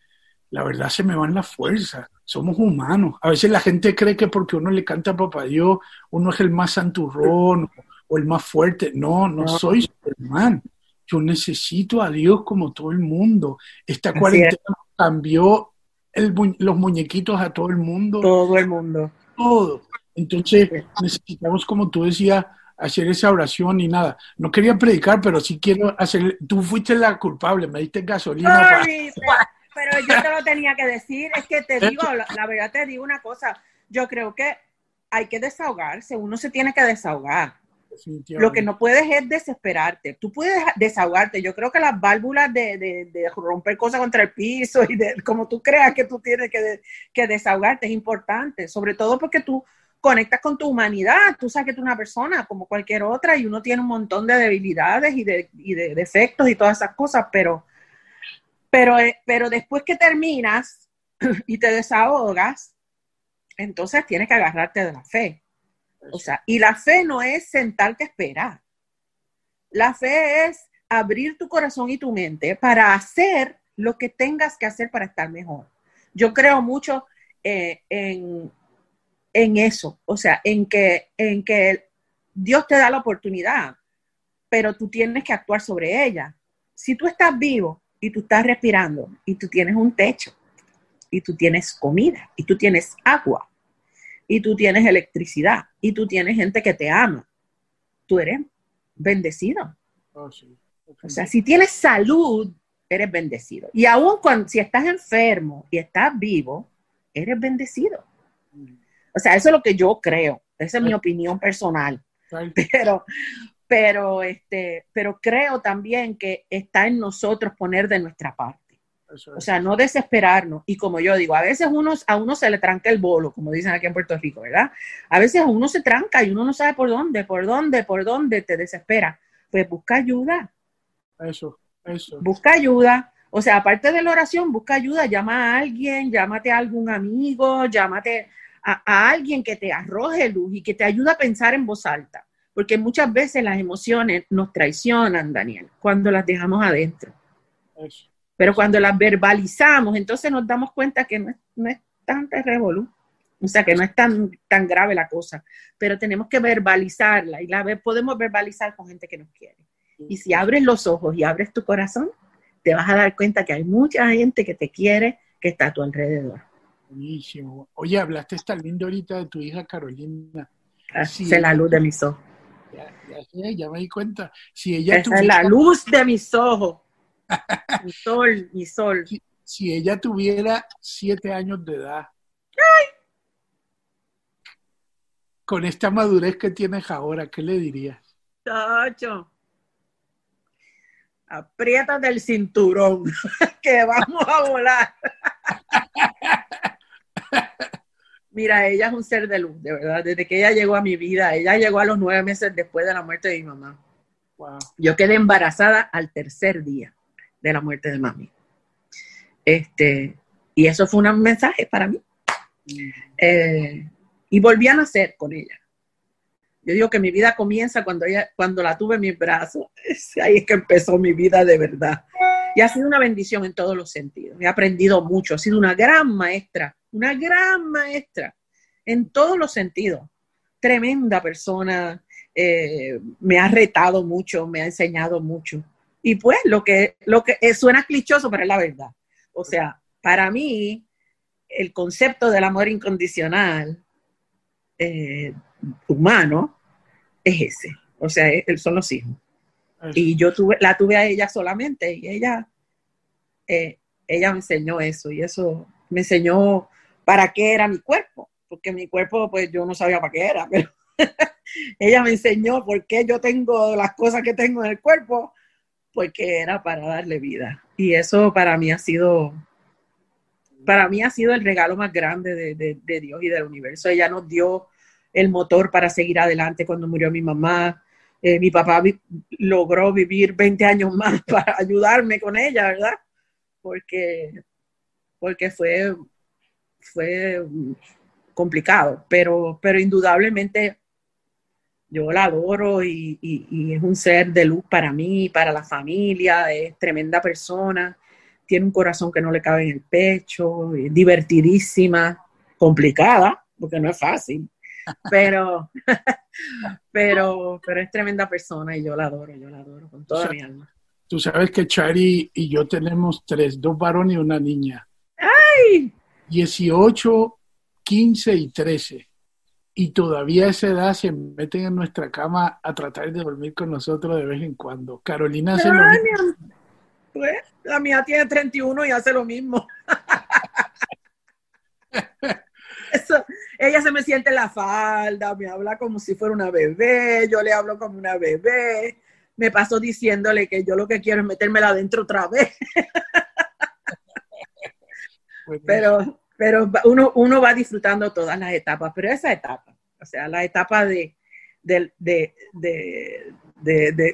la verdad se me van las fuerzas, somos humanos. A veces la gente cree que porque uno le canta a papá Dios, uno es el más santurrón o el más fuerte. No, no, soy Superman. yo necesito a Dios como todo el mundo. Esta cuarentena cambió los muñequitos a todo el mundo. Todo el mundo. Todo. Entonces necesitamos, como tú decías, hacer esa oración y nada. No quería predicar, pero sí quiero hacer. Tú fuiste la culpable, me diste gasolina. pero, yo te lo tenía que decir. Es que te digo, la, verdad te digo una cosa. Yo creo que hay que desahogarse. Uno se tiene que desahogar. Lo que no puedes es desesperarte. Tú puedes desahogarte. Yo creo que las válvulas de, de, romper cosas contra el piso y de como tú creas que tú tienes que, que desahogarte es importante, sobre todo porque tú conectas con tu humanidad. Tú sabes que tú eres una persona como cualquier otra y uno tiene un montón de debilidades y de, y de defectos y todas esas cosas, pero, pero, eh, pero después que terminas *clears throat* y te desahogas, entonces tienes que agarrarte de la fe. O sea, y la fe no es sentarte a esperar. La fe es abrir tu corazón y tu mente para hacer lo que tengas que hacer para estar mejor. Yo creo mucho eh, en, en eso, o sea, en que, en que Dios te da la oportunidad, pero tú tienes que actuar sobre ella. Si tú estás vivo y tú estás respirando y tú tienes un techo y tú tienes comida y tú tienes agua y tú tienes electricidad y tú tienes gente que te ama, tú eres bendecido. Oh, o sea, si tienes salud, eres bendecido. Y aún cuando, si estás enfermo y estás vivo, eres bendecido. Mm. O sea, eso es lo que yo creo. Esa es mi opinión personal. Pero, pero, este, pero creo también que está en nosotros poner de nuestra parte. O sea, no desesperarnos. Y como yo digo, a veces uno, a uno se le tranca el bolo, como dicen aquí en Puerto Rico, ¿verdad? A veces uno se tranca y uno no sabe por dónde, por dónde, por dónde te desespera. Pues busca ayuda. Eso, eso. Busca ayuda. O sea, aparte de la oración, busca ayuda, llama a alguien, llámate a algún amigo, llámate a, alguien que te arroje luz y que te ayude a pensar en voz alta. Porque muchas veces las emociones nos traicionan, Daniel, cuando las dejamos adentro. Pero cuando las verbalizamos, entonces nos damos cuenta que no es, no es tan revolú. O sea, que no es tan, tan grave la cosa, pero tenemos que verbalizarla y la podemos verbalizar con gente que nos quiere. Y si abres los ojos y abres tu corazón, te vas a dar cuenta que hay mucha gente que te quiere, que está a tu alrededor. Buenísimo. Oye, hablaste esta lindo ahorita de tu hija Carolina. Así es la luz de mis ojos. Ya, ya, me di cuenta. Si ella Esa es la luz de mis ojos. *laughs* mi sol, mi sol. Si, ella tuviera siete años de edad. ¡Ay! Con esta madurez que tienes ahora, ¿qué le dirías? Tacho. Apriétate el cinturón, *laughs* que vamos a volar. *laughs* Mira, ella es un ser de luz, de verdad. Desde que ella llegó a mi vida, ella llegó a los nueve meses después de la muerte de mi mamá. Yo quedé embarazada al tercer día de la muerte de mami. Este, y eso fue un mensaje para mí. Eh, y volví a nacer con ella. Yo digo que mi vida comienza cuando, ella, cuando la tuve en mis brazos. Ahí es que empezó mi vida de verdad. Y ha sido una bendición en todos los sentidos. He aprendido mucho. Ha sido una gran maestra una gran maestra en todos los sentidos. Tremenda persona, eh, me ha retado mucho, me ha enseñado mucho. Y pues lo que, lo que eh, suena clichoso, pero es la verdad. O sea, para mí, el concepto del amor incondicional eh, humano es ese. O sea, son los hijos. Y yo tuve, la tuve a ella solamente y ella, ella me enseñó eso y eso me enseñó para qué era mi cuerpo, porque mi cuerpo, pues yo no sabía para qué era, pero *laughs* ella me enseñó por qué yo tengo las cosas que tengo en el cuerpo, porque era para darle vida. Y eso para mí ha sido, para mí ha sido el regalo más grande de, Dios y del universo. Ella nos dio el motor para seguir adelante cuando murió mi mamá. Eh, mi papá logró vivir 20 años más *laughs* para ayudarme con ella, ¿verdad? Porque, porque fue fue complicado, pero, pero indudablemente yo la adoro y, es un ser de luz para mí, para la familia, es tremenda persona, tiene un corazón que no le cabe en el pecho, es divertidísima, complicada, porque no es fácil, pero, *laughs* pero, pero es tremenda persona y yo la adoro, yo la adoro con toda mi alma. Tú sabes que Chari y yo tenemos tres, dos varones y una niña. ¡Ay! 18, 15 y 13. Y todavía a esa edad se meten en nuestra cama a tratar de dormir con nosotros de vez en cuando. Carolina hace lo mismo. Pues, la mía tiene 31 y hace lo mismo. *laughs* Eso, ella se me siente en la falda, me habla como si fuera una bebé, yo le hablo como una bebé me paso diciéndole que yo lo que quiero es metérmela adentro otra vez. Pero pero uno, uno va disfrutando todas las etapas, pero esa etapa, o sea, la etapa de, de, de,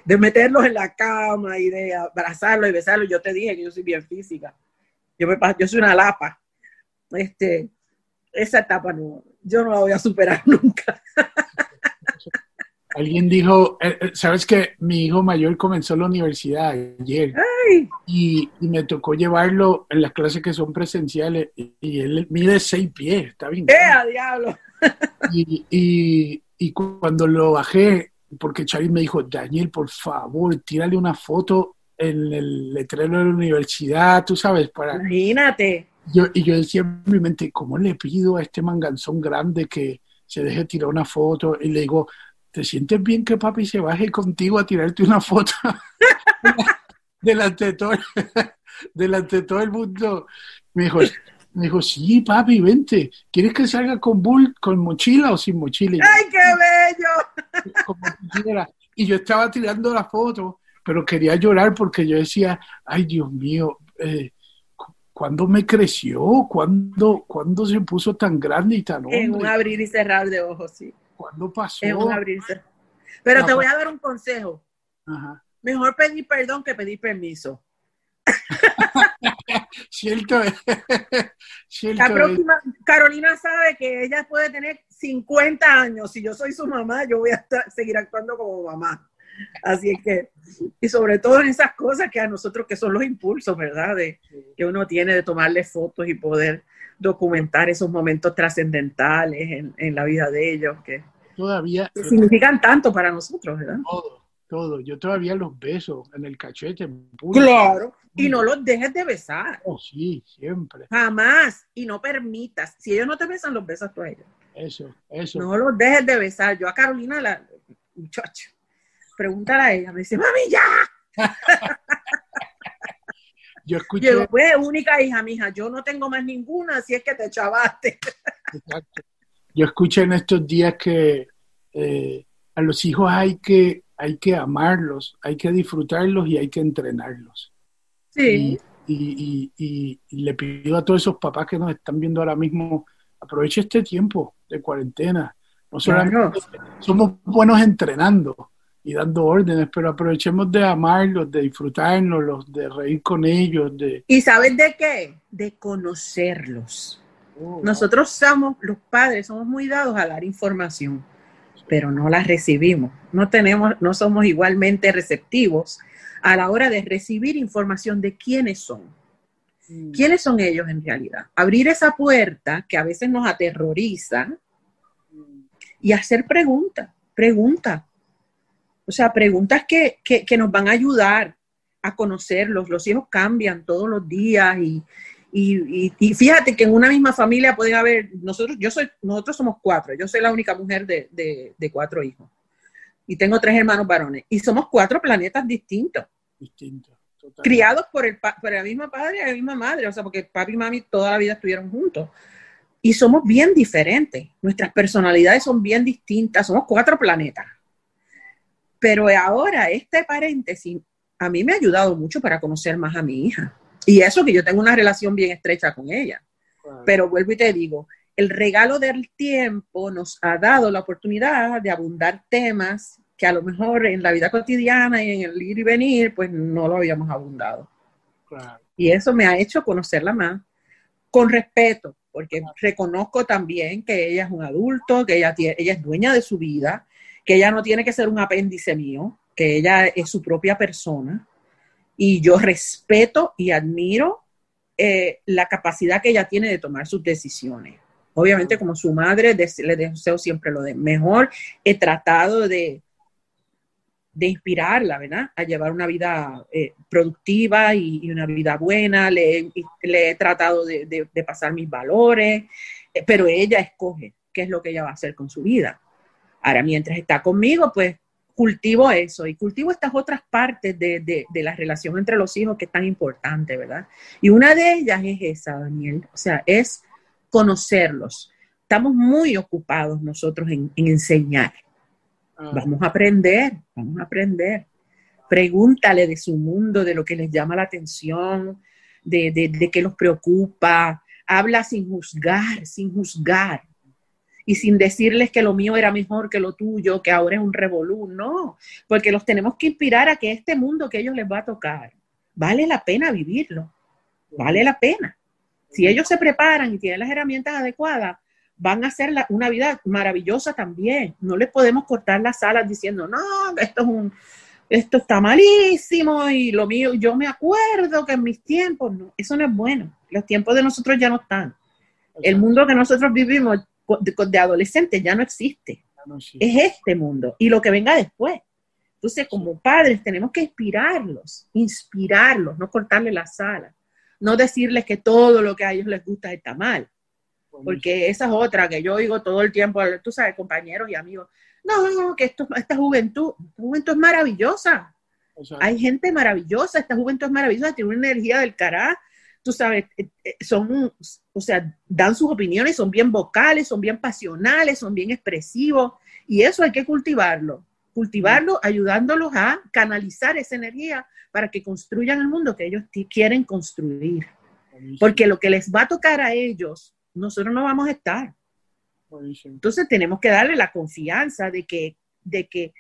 de, meterlos en la cama y de abrazarlos y besarlos, yo te dije que yo soy bien física, yo, me, yo soy una lapa, este, esa etapa no, yo no la voy a superar *laughs* nunca. Alguien dijo, eh, eh, sabes que mi hijo mayor comenzó la universidad ayer y, me tocó llevarlo en las clases que son presenciales y, él mide seis pies, está bien. ¡Eh, diablo! Y, y, cuando lo bajé, porque Chavi me dijo, Daniel, por favor, tírale una foto en el letrero de la universidad, tú sabes, para... Imagínate. Yo, y yo decía en mi mente, ¿cómo le pido a este manganzón grande que se deje tirar una foto? Y le digo, ¿te sientes bien que papi se baje contigo a tirarte una foto *laughs* delante de todo, delante de todo el mundo? Me dijo, me dijo, sí, papi, vente. ¿Quieres que salga con bull, con mochila o sin mochila? ¡Ay, qué bello! *laughs* Y yo estaba tirando la foto, pero quería llorar porque yo decía, ay, Dios mío, eh, ¿cuándo me creció? ¿Cuándo, ¿Cuándo se puso tan grande y tan hombre? En un abrir y cerrar de ojos, sí. ¿Cuándo pasó? Pero te voy a dar un consejo. Mejor pedir perdón que pedir permiso. *laughs* *laughs* cierto, La próxima, Carolina sabe que ella puede tener 50 años. Si yo soy su mamá, yo voy a seguir actuando como mamá. Así es que, y sobre todo en esas cosas que a nosotros, que son los impulsos, ¿verdad? De, que uno tiene de tomarle fotos y poder documentar esos momentos trascendentales en, la vida de ellos que, todavía, significan tanto para nosotros, ¿verdad? Todo, todo. Yo todavía los beso en el cachete. Claro. Y no los dejes de besar. Oh, sí, siempre. Jamás. Y no permitas. Si ellos no te besan, los besas tú a ellos. Eso, eso. No los dejes de besar. Yo a Carolina, la muchacha, pregúntale a ella. Me dice, mami, ya. *laughs* Yo escuché. Yo, pues, única hija, mija, yo no tengo más ninguna, así es que te chavaste. Exacto. Yo escuché en estos días que eh, a los hijos hay que, hay que amarlos, hay que disfrutarlos y hay que entrenarlos. Sí. Y, y, y, le pido a todos esos papás que nos están viendo ahora mismo, aproveche este tiempo de cuarentena. No solamente somos buenos entrenando, y dando órdenes, pero aprovechemos de amarlos, de disfrutarnos, de reír con ellos. De... ¿Y sabes de qué? De conocerlos. Oh, Nosotros somos, los padres, somos muy dados a dar información, pero no la recibimos. No tenemos, no somos igualmente receptivos a la hora de recibir información de quiénes son. Mm. ¿Quiénes son ellos en realidad? Abrir esa puerta que a veces nos aterroriza y hacer preguntas. Pregunta, o sea, preguntas que, que, nos van a ayudar a conocerlos. Los hijos cambian todos los días y, y, y, fíjate que en una misma familia pueden haber, nosotros, yo soy, nosotros somos cuatro, yo soy la única mujer de, de, de cuatro hijos y tengo tres hermanos varones y somos cuatro planetas distintos. Distintos. Criados por el, por el mismo padre y la misma madre, o sea, porque papi y mami toda la vida estuvieron juntos. Y somos bien diferentes, nuestras personalidades son bien distintas, somos cuatro planetas. Pero ahora este paréntesis a mí me ha ayudado mucho para conocer más a mi hija. Y eso que yo tengo una relación bien estrecha con ella. Pero vuelvo y te digo, el regalo del tiempo nos ha dado la oportunidad de abundar temas que a lo mejor en la vida cotidiana y en el ir y venir, pues no lo habíamos abundado. Y eso me ha hecho conocerla más con respeto, porque reconozco también que ella es un adulto, que ella, ella es dueña de su vida, que ella no tiene que ser un apéndice mío, que ella es su propia persona. Y yo respeto y admiro eh, la capacidad que ella tiene de tomar sus decisiones. Obviamente, como su madre, le deseo siempre lo de mejor. He tratado de, de inspirarla, ¿verdad? A llevar una vida eh, productiva y, una vida buena. Le, he tratado de, de, pasar mis valores, eh, pero ella escoge qué es lo que ella va a hacer con su vida. Ahora, mientras está conmigo, pues cultivo eso y cultivo estas otras partes de, de, de, la relación entre los hijos que es tan importante, ¿verdad? Y una de ellas es esa, Daniel, o sea, es conocerlos. Estamos muy ocupados nosotros en, en enseñar. Ah. Vamos a aprender, vamos a aprender. Pregúntale de su mundo, de lo que les llama la atención, de, de, de qué los preocupa. Habla sin juzgar, sin juzgar y sin decirles que lo mío era mejor que lo tuyo, que ahora es un revolú, no, porque los tenemos que inspirar a que este mundo que ellos les va a tocar, vale la pena vivirlo, vale la pena. Si ellos se preparan y tienen las herramientas adecuadas, van a hacer una vida maravillosa también. No les podemos cortar las alas diciendo, no, esto es un, esto está malísimo y lo mío, yo me acuerdo que en mis tiempos, no, eso no es bueno. Los tiempos de nosotros ya no están. El mundo que nosotros vivimos de, adolescentes ya no existe. Es este mundo y lo que venga después. Entonces, como padres, tenemos que inspirarlos, inspirarlos, no cortarle las alas, no decirles que todo lo que a ellos les gusta está mal, porque esa es otra que yo oigo todo el tiempo, tú sabes, compañeros y amigos, no, que esto, esta juventud, esta juventud es maravillosa. Hay gente maravillosa, esta juventud es maravillosa, tiene una energía del carajo, tú sabes, eh, eh, son, o sea, dan sus opiniones, son bien vocales, son bien pasionales, son bien expresivos, y eso hay que cultivarlo, cultivarlo ayudándolos a canalizar esa energía para que construyan el mundo que ellos quieren construir. Porque lo que les va a tocar a ellos, nosotros no vamos a estar. Entonces tenemos que darle la confianza de que, de que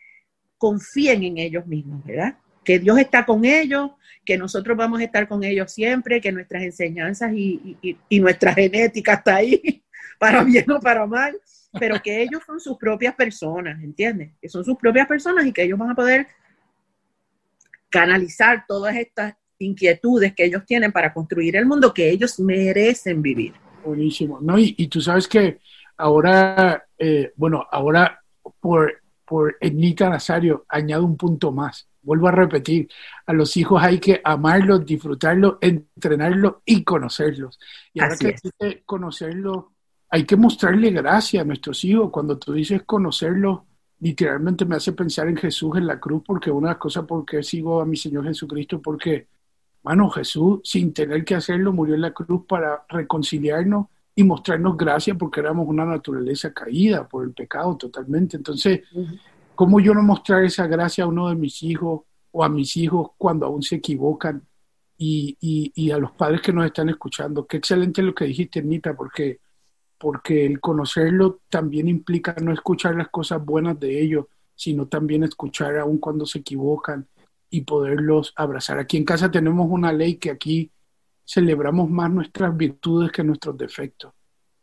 confíen en ellos mismos, ¿verdad? Que Dios está con ellos, que nosotros vamos a estar con ellos siempre, que nuestras enseñanzas y, nuestra genética está ahí, *laughs* para bien o para mal, pero que ellos son sus propias personas, ¿entiendes? Que son sus propias personas y que ellos van a poder canalizar todas estas inquietudes que ellos tienen para construir el mundo que ellos merecen vivir. Buenísimo. No, y, tú sabes que ahora, eh, bueno, ahora por, por Ednita Nazario añado un punto más vuelvo a repetir, a los hijos hay que amarlos, disfrutarlos, entrenarlos y conocerlos. Y ahora que dices conocerlos, hay que mostrarle gracia a nuestros hijos. Cuando tú dices conocerlos, literalmente me hace pensar en Jesús en la cruz, porque una de las cosas por qué sigo a mi Señor Jesucristo, porque, bueno, Jesús, sin tener que hacerlo, murió en la cruz para reconciliarnos y mostrarnos gracia porque éramos una naturaleza caída por el pecado totalmente. Entonces, ¿Cómo yo no mostrar esa gracia a uno de mis hijos o a mis hijos cuando aún se equivocan? Y, y, a los padres que nos están escuchando, qué excelente lo que dijiste, Nita, porque, porque el conocerlo también implica no escuchar las cosas buenas de ellos, sino también escuchar aún cuando se equivocan y poderlos abrazar. Aquí en casa tenemos una ley que aquí celebramos más nuestras virtudes que nuestros defectos,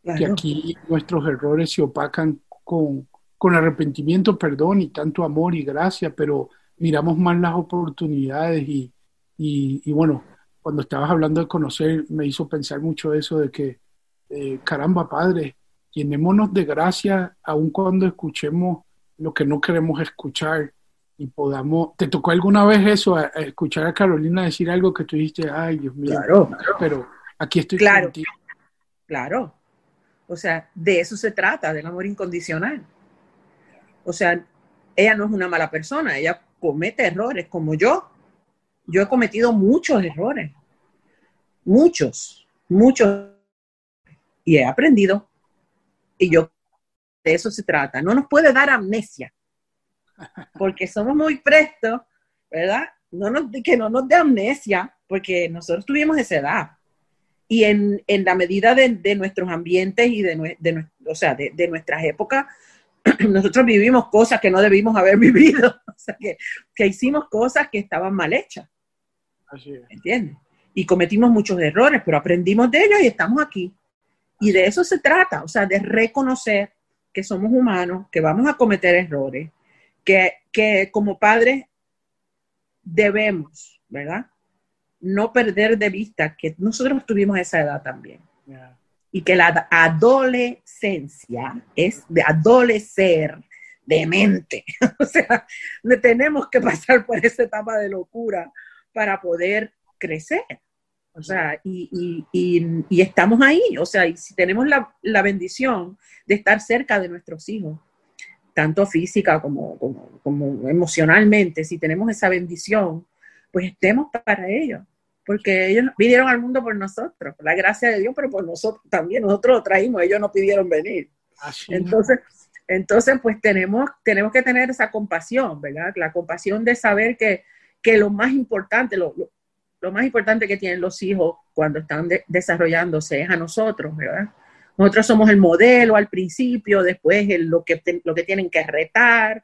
que aquí nuestros errores se opacan con, con arrepentimiento, perdón y tanto amor y gracia, pero miramos más las oportunidades y, y, bueno, cuando estabas hablando de conocer, me hizo pensar mucho eso de que, eh, caramba, Padre, llenémonos de gracia aun cuando escuchemos lo que no queremos escuchar y podamos, ¿te tocó alguna vez eso, escuchar a Carolina decir algo que tú dijiste, ay, Dios mío, claro, pero aquí estoy claro, contigo. Claro, o sea, de eso se trata, del amor incondicional. O sea, ella no es una mala persona, ella comete errores como yo. Yo he cometido muchos errores, muchos, muchos, y he aprendido. Y yo, de eso se trata. No nos puede dar amnesia, porque somos muy prestos, ¿verdad? No nos, que no nos dé amnesia, porque nosotros tuvimos esa edad. Y en, la medida de, nuestros ambientes y de, de, o sea, de, de nuestras épocas, *clears throat* nosotros vivimos cosas que no debimos haber *laughs* vivido, o sea, que, que hicimos cosas que estaban mal hechas. Así ¿Entiendes? Y cometimos muchos errores, pero aprendimos de ellos y estamos aquí. Y de eso se trata, o sea, de reconocer que somos humanos, que vamos a cometer errores, que, que como padres debemos, ¿verdad? No perder de vista que nosotros tuvimos esa edad también y que la adolescencia es de adolecer, demente. *laughs* o sea, tenemos que pasar por esa etapa de locura para poder crecer. O sea, y, estamos ahí. O sea, y si tenemos la, la, bendición de estar cerca de nuestros hijos, tanto física como, como, como emocionalmente, si tenemos esa bendición, pues estemos para ellos porque ellos vinieron al mundo por nosotros, por la gracia de Dios, pero por nosotros también, nosotros lo traímos, ellos no pidieron venir. entonces, entonces, pues tenemos, tenemos que tener esa compasión, ¿verdad? La compasión de saber que, que lo más importante, lo, lo, más importante que tienen los hijos cuando están desarrollándose es a nosotros, ¿verdad? Nosotros somos el modelo al principio, después lo, que, lo que tienen que retar,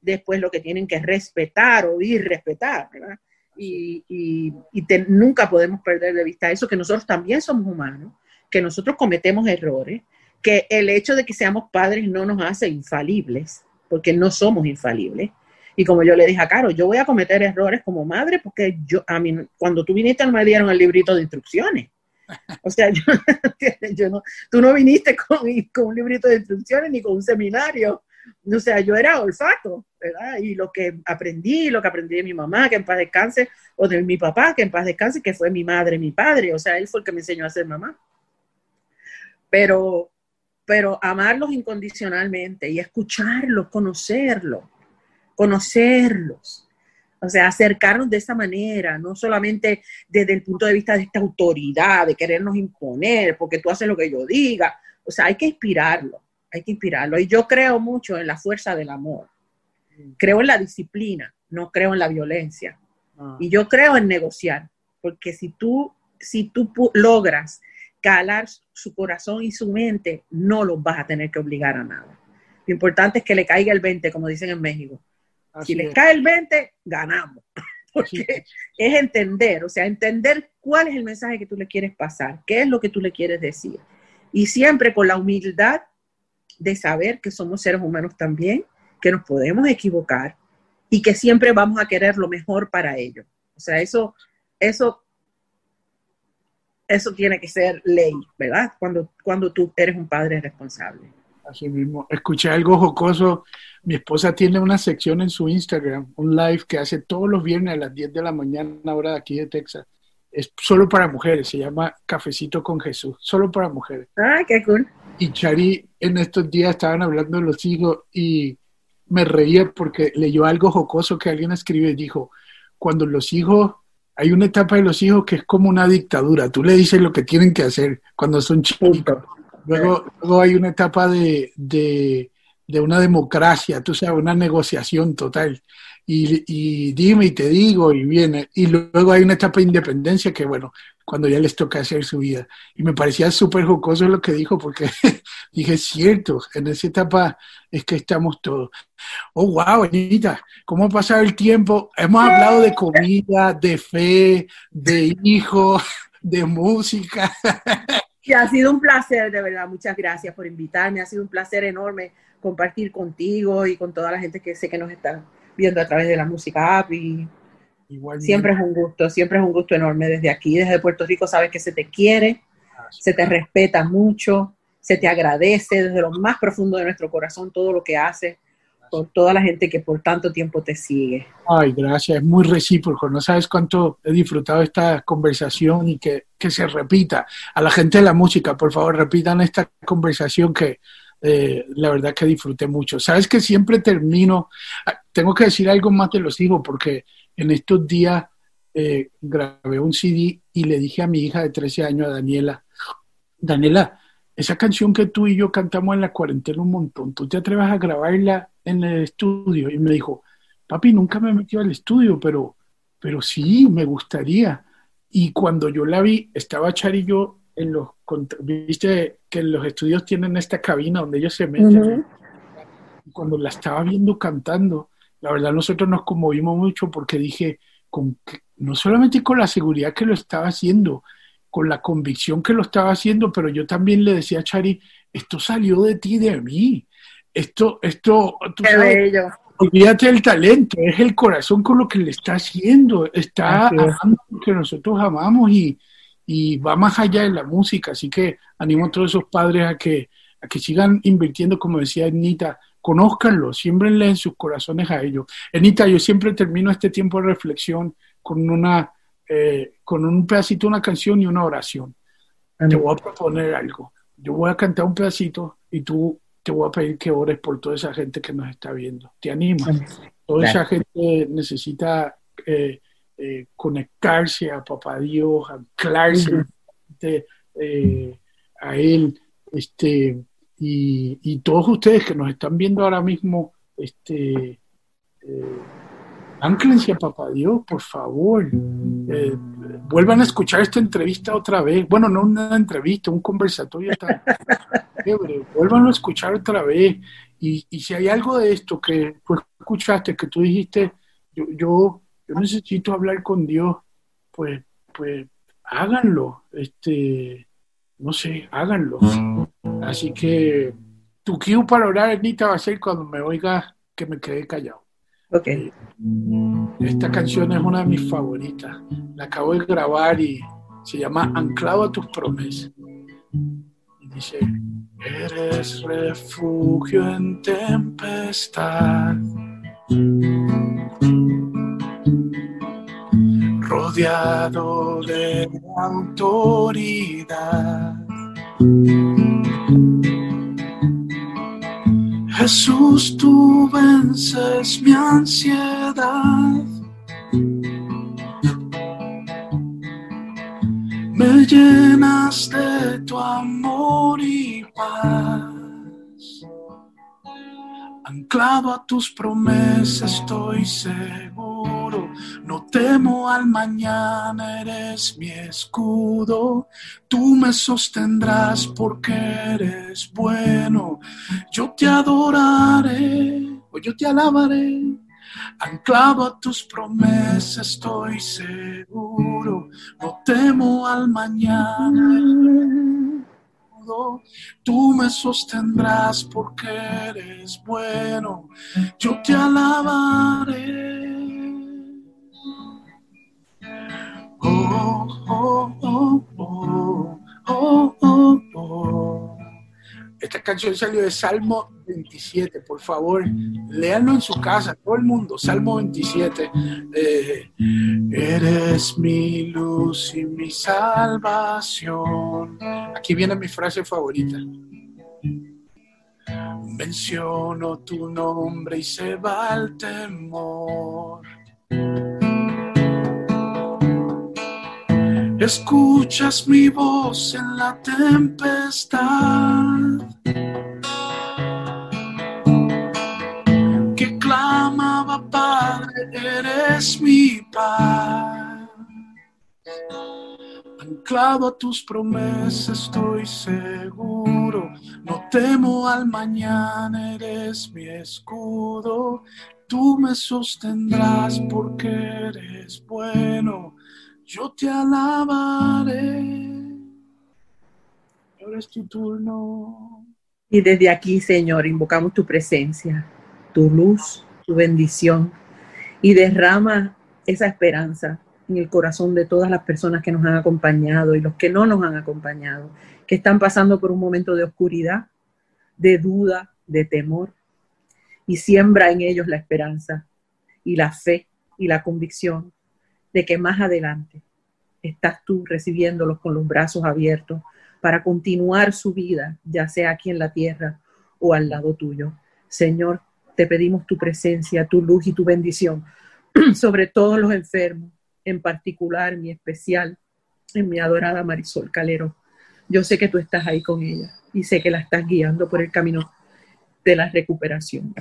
después lo que tienen que respetar, o ir respetar, ¿verdad? y, y, nunca podemos perder de vista eso, que nosotros también somos humanos, que nosotros cometemos errores, que el hecho de que seamos padres no nos hace infalibles, porque no somos infalibles. Y como yo le dije a Caro, yo voy a cometer errores como madre porque yo, a mí, cuando tú viniste no me dieron el librito de instrucciones. O sea, *laughs* yo, no, tú no viniste con, un librito de instrucciones ni con un seminario o sea, yo era olfato, ¿verdad? Y lo que aprendí, lo que aprendí de mi mamá, que en paz descanse, o de mi papá, que en paz descanse, que fue mi madre, mi padre, o sea, él fue el que me enseñó a ser mamá. Pero, pero amarlos incondicionalmente y escucharlos, conocerlos, conocerlos. O sea, acercarnos de esa manera, no solamente desde el punto de vista de esta autoridad, de querernos imponer, porque tú haces lo que yo diga. O sea, hay que inspirarlo hay que inspirarlo. Y yo creo mucho en la fuerza del amor. Creo en la disciplina, no creo en la violencia. Ah. Y yo creo en negociar, porque si tú, si tú logras calar su corazón y su mente, no los vas a tener que obligar a nada. Lo importante es que le caiga el 20, como dicen en México. Si les cae el 20, ganamos. *laughs* Porque es entender, o sea, entender cuál es el mensaje que tú le quieres pasar, qué es lo que tú le quieres decir. Y siempre con la humildad de saber que somos seres humanos también, que nos podemos equivocar y que siempre vamos a querer lo mejor para ellos. O sea, eso, eso, eso tiene que ser ley, ¿verdad? Cuando, cuando tú eres un padre responsable. Así mismo. Escuché algo jocoso. Mi esposa tiene una sección en su Instagram, un live que hace todos los viernes a las 10 de la mañana, hora de aquí de Texas. Es solo para mujeres, se llama Cafecito con Jesús, solo para mujeres. Ah, qué cool y Chari en estos días estaban hablando de los hijos y me reía porque leyó algo jocoso que alguien escribe y dijo, cuando los hijos, hay una etapa de los hijos que es como una dictadura, tú le dices lo que tienen que hacer cuando son chiquitos. Luego, luego hay una etapa de, de, de una democracia, tú sabes, una negociación total y, dime y te digo y viene. Y luego hay una etapa de independencia que, bueno, cuando ya les toca hacer su vida. Y me parecía súper jocoso lo que dijo porque *laughs* dije, cierto, en esa etapa es que estamos todos. Oh, wow, Anita, ¿cómo ha pasado el tiempo? Hemos hablado de comida, de fe, de hijos, *laughs* de música. *laughs* Y ha sido un placer, de verdad. Muchas gracias por invitarme. Ha sido un placer enorme compartir contigo y con toda la gente que sé que nos está viendo a través de la música app y siempre es un gusto, siempre es un gusto enorme desde aquí, desde Puerto Rico, sabes que se te quiere, se te respeta mucho, se te agradece desde lo más profundo de nuestro corazón todo lo que haces por toda la gente que por tanto tiempo te sigue. Ay, gracias, es muy recíproco. No sabes cuánto he disfrutado esta conversación y que, que se repita. A la gente de la música, por favor, repitan esta conversación que eh, la verdad que disfruté mucho. Sabes que siempre termino, ah, tengo que decir algo más de los hijos, porque en estos días eh, grabé un CD y le dije a mi hija de 13 años, a Daniela, Daniela, esa canción que tú y yo cantamos en la cuarentena un montón, ¿tú te atreves a grabarla en el estudio? Y me dijo, papi, nunca me he metido al estudio, pero, pero sí, me gustaría. Y cuando yo la vi, estaba Char y yo en los, viste que los estudios tienen esta cabina donde ellos se meten. Cuando la estaba viendo cantando, la verdad nosotros nos conmovimos mucho porque dije, con no solamente con la seguridad que lo estaba haciendo, con la convicción que lo estaba haciendo, pero yo también le decía a Chari, esto salió de ti, de mí. Esto, esto, tú sabes, olvídate del talento, es el corazón con lo que le está haciendo, está amando lo que nosotros amamos y, y va más allá de la música, así que animo a todos esos padres a que, a que sigan invirtiendo, como decía Anita, conózcanlo, siembrenle en sus corazones a ellos. Enita, yo siempre termino este tiempo de reflexión con una, eh, con un pedacito, una canción y una oración. Te voy a proponer algo. Yo voy a cantar un pedacito y tú te voy a pedir que ores por toda esa gente que nos está viendo. ¿Te animas? Toda esa gente necesita eh, eh, conectarse a Papá Dios, anclarse a Él. Este, y, todos ustedes que nos están viendo ahora mismo, este, eh, a Papá Dios, por favor. Eh, vuelvan a escuchar esta entrevista otra vez. Bueno, no una entrevista, un conversatorio *laughs* está Vuelvan a escuchar otra vez. Y, si hay algo de esto que tú escuchaste, que tú dijiste, yo, yo, yo necesito hablar con Dios, pues, pues háganlo. Este, no sé, háganlo. Así que tu cue para orar, Anita, va a ser cuando me oiga que me quede callado. Ok. Esta canción es una de mis favoritas. La acabo de grabar y se llama Anclado a tus promesas. Y dice, eres refugio en tempestad. Rodeado de autoridad Jesús, tú vences mi ansiedad. Me llenas de tu amor y paz. Anclado a tus promesas estoy seguro. No temo al mañana, eres mi escudo. Tú me sostendrás porque eres bueno. Yo te adoraré yo te alabaré. Anclado a tus promesas estoy seguro. No temo al mañana tú me sostendrás porque eres bueno, yo te alabaré. Canción salió de Salmo 27, por favor, léanlo en su casa, todo el mundo, Salmo 27. Eh, eres mi luz y mi salvación. Aquí viene mi frase favorita. Menciono tu nombre y se va el temor. Escuchas mi voz en la tempestad. Que clamaba, Padre, eres mi paz. Anclado a tus promesas estoy seguro. No temo al mañana, eres mi escudo. Tú me sostendrás porque eres bueno yo te alabaré. Ahora tu turno. Y desde aquí, Señor, invocamos tu presencia, tu luz, tu bendición y derrama esa esperanza en el corazón de todas las personas que nos han acompañado y los que no nos han acompañado, que están pasando por un momento de oscuridad, de duda, de temor, y siembra en ellos la esperanza y la fe y la convicción de que más adelante estás tú recibiéndolos con los brazos abiertos para continuar su vida, ya sea aquí en la tierra o al lado tuyo. Señor, te pedimos tu presencia, tu luz y tu bendición *clears throat* sobre todos los enfermos, en particular, mi especial, en mi adorada Marisol Calero. Yo sé que tú estás ahí con ella y sé que la estás guiando por el camino de la recuperación.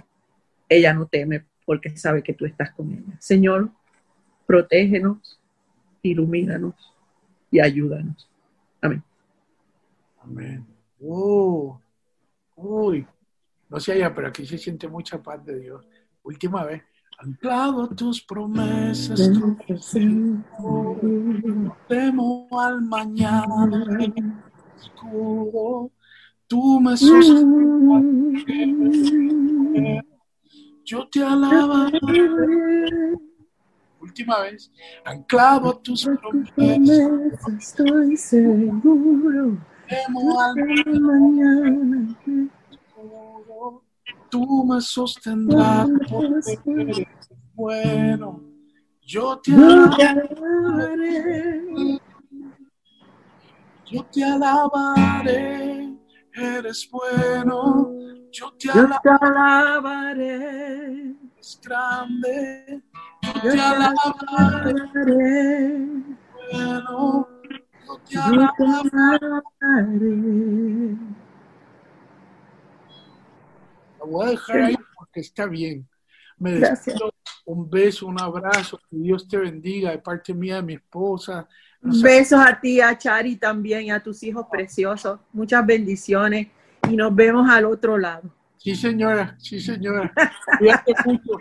Ella no teme porque sabe que tú estás con ella. Señor, protégenos, ilumínanos y ayúdanos. Amén. Amén. Uh, uy, no sé allá, pero aquí se siente mucha paz de Dios. Última vez. Anclado tus promesas, tu temo al mañana, escudo, tú me sostienes, yo te alabaré última vez, anclado a tus promesas. Estoy seguro. Temo al mañana. tú me sostendrás, porque eres bueno. Yo te alabaré, yo te alabaré, eres bueno. Yo te alabaré, es grande. Yo te alabaré, bueno. Yo te alabaré. La voy a dejar ahí porque está bien. Me despido. Un beso, un abrazo. Que Dios te bendiga de parte mía, de mi esposa. No sé- Besos a ti, a Chari también, y a tus hijos preciosos. Muchas bendiciones y nos vemos al otro lado. Sí, señora. Sí, señora. Cuídate mucho.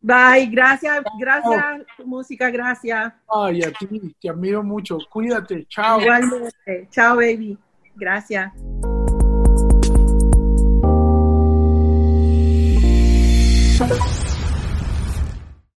Bye, gracias, gracias, tu música, gracias. Ay, a ti. Te admiro mucho. Cuídate. Chao. Igualmente. Chao, baby. Gracias.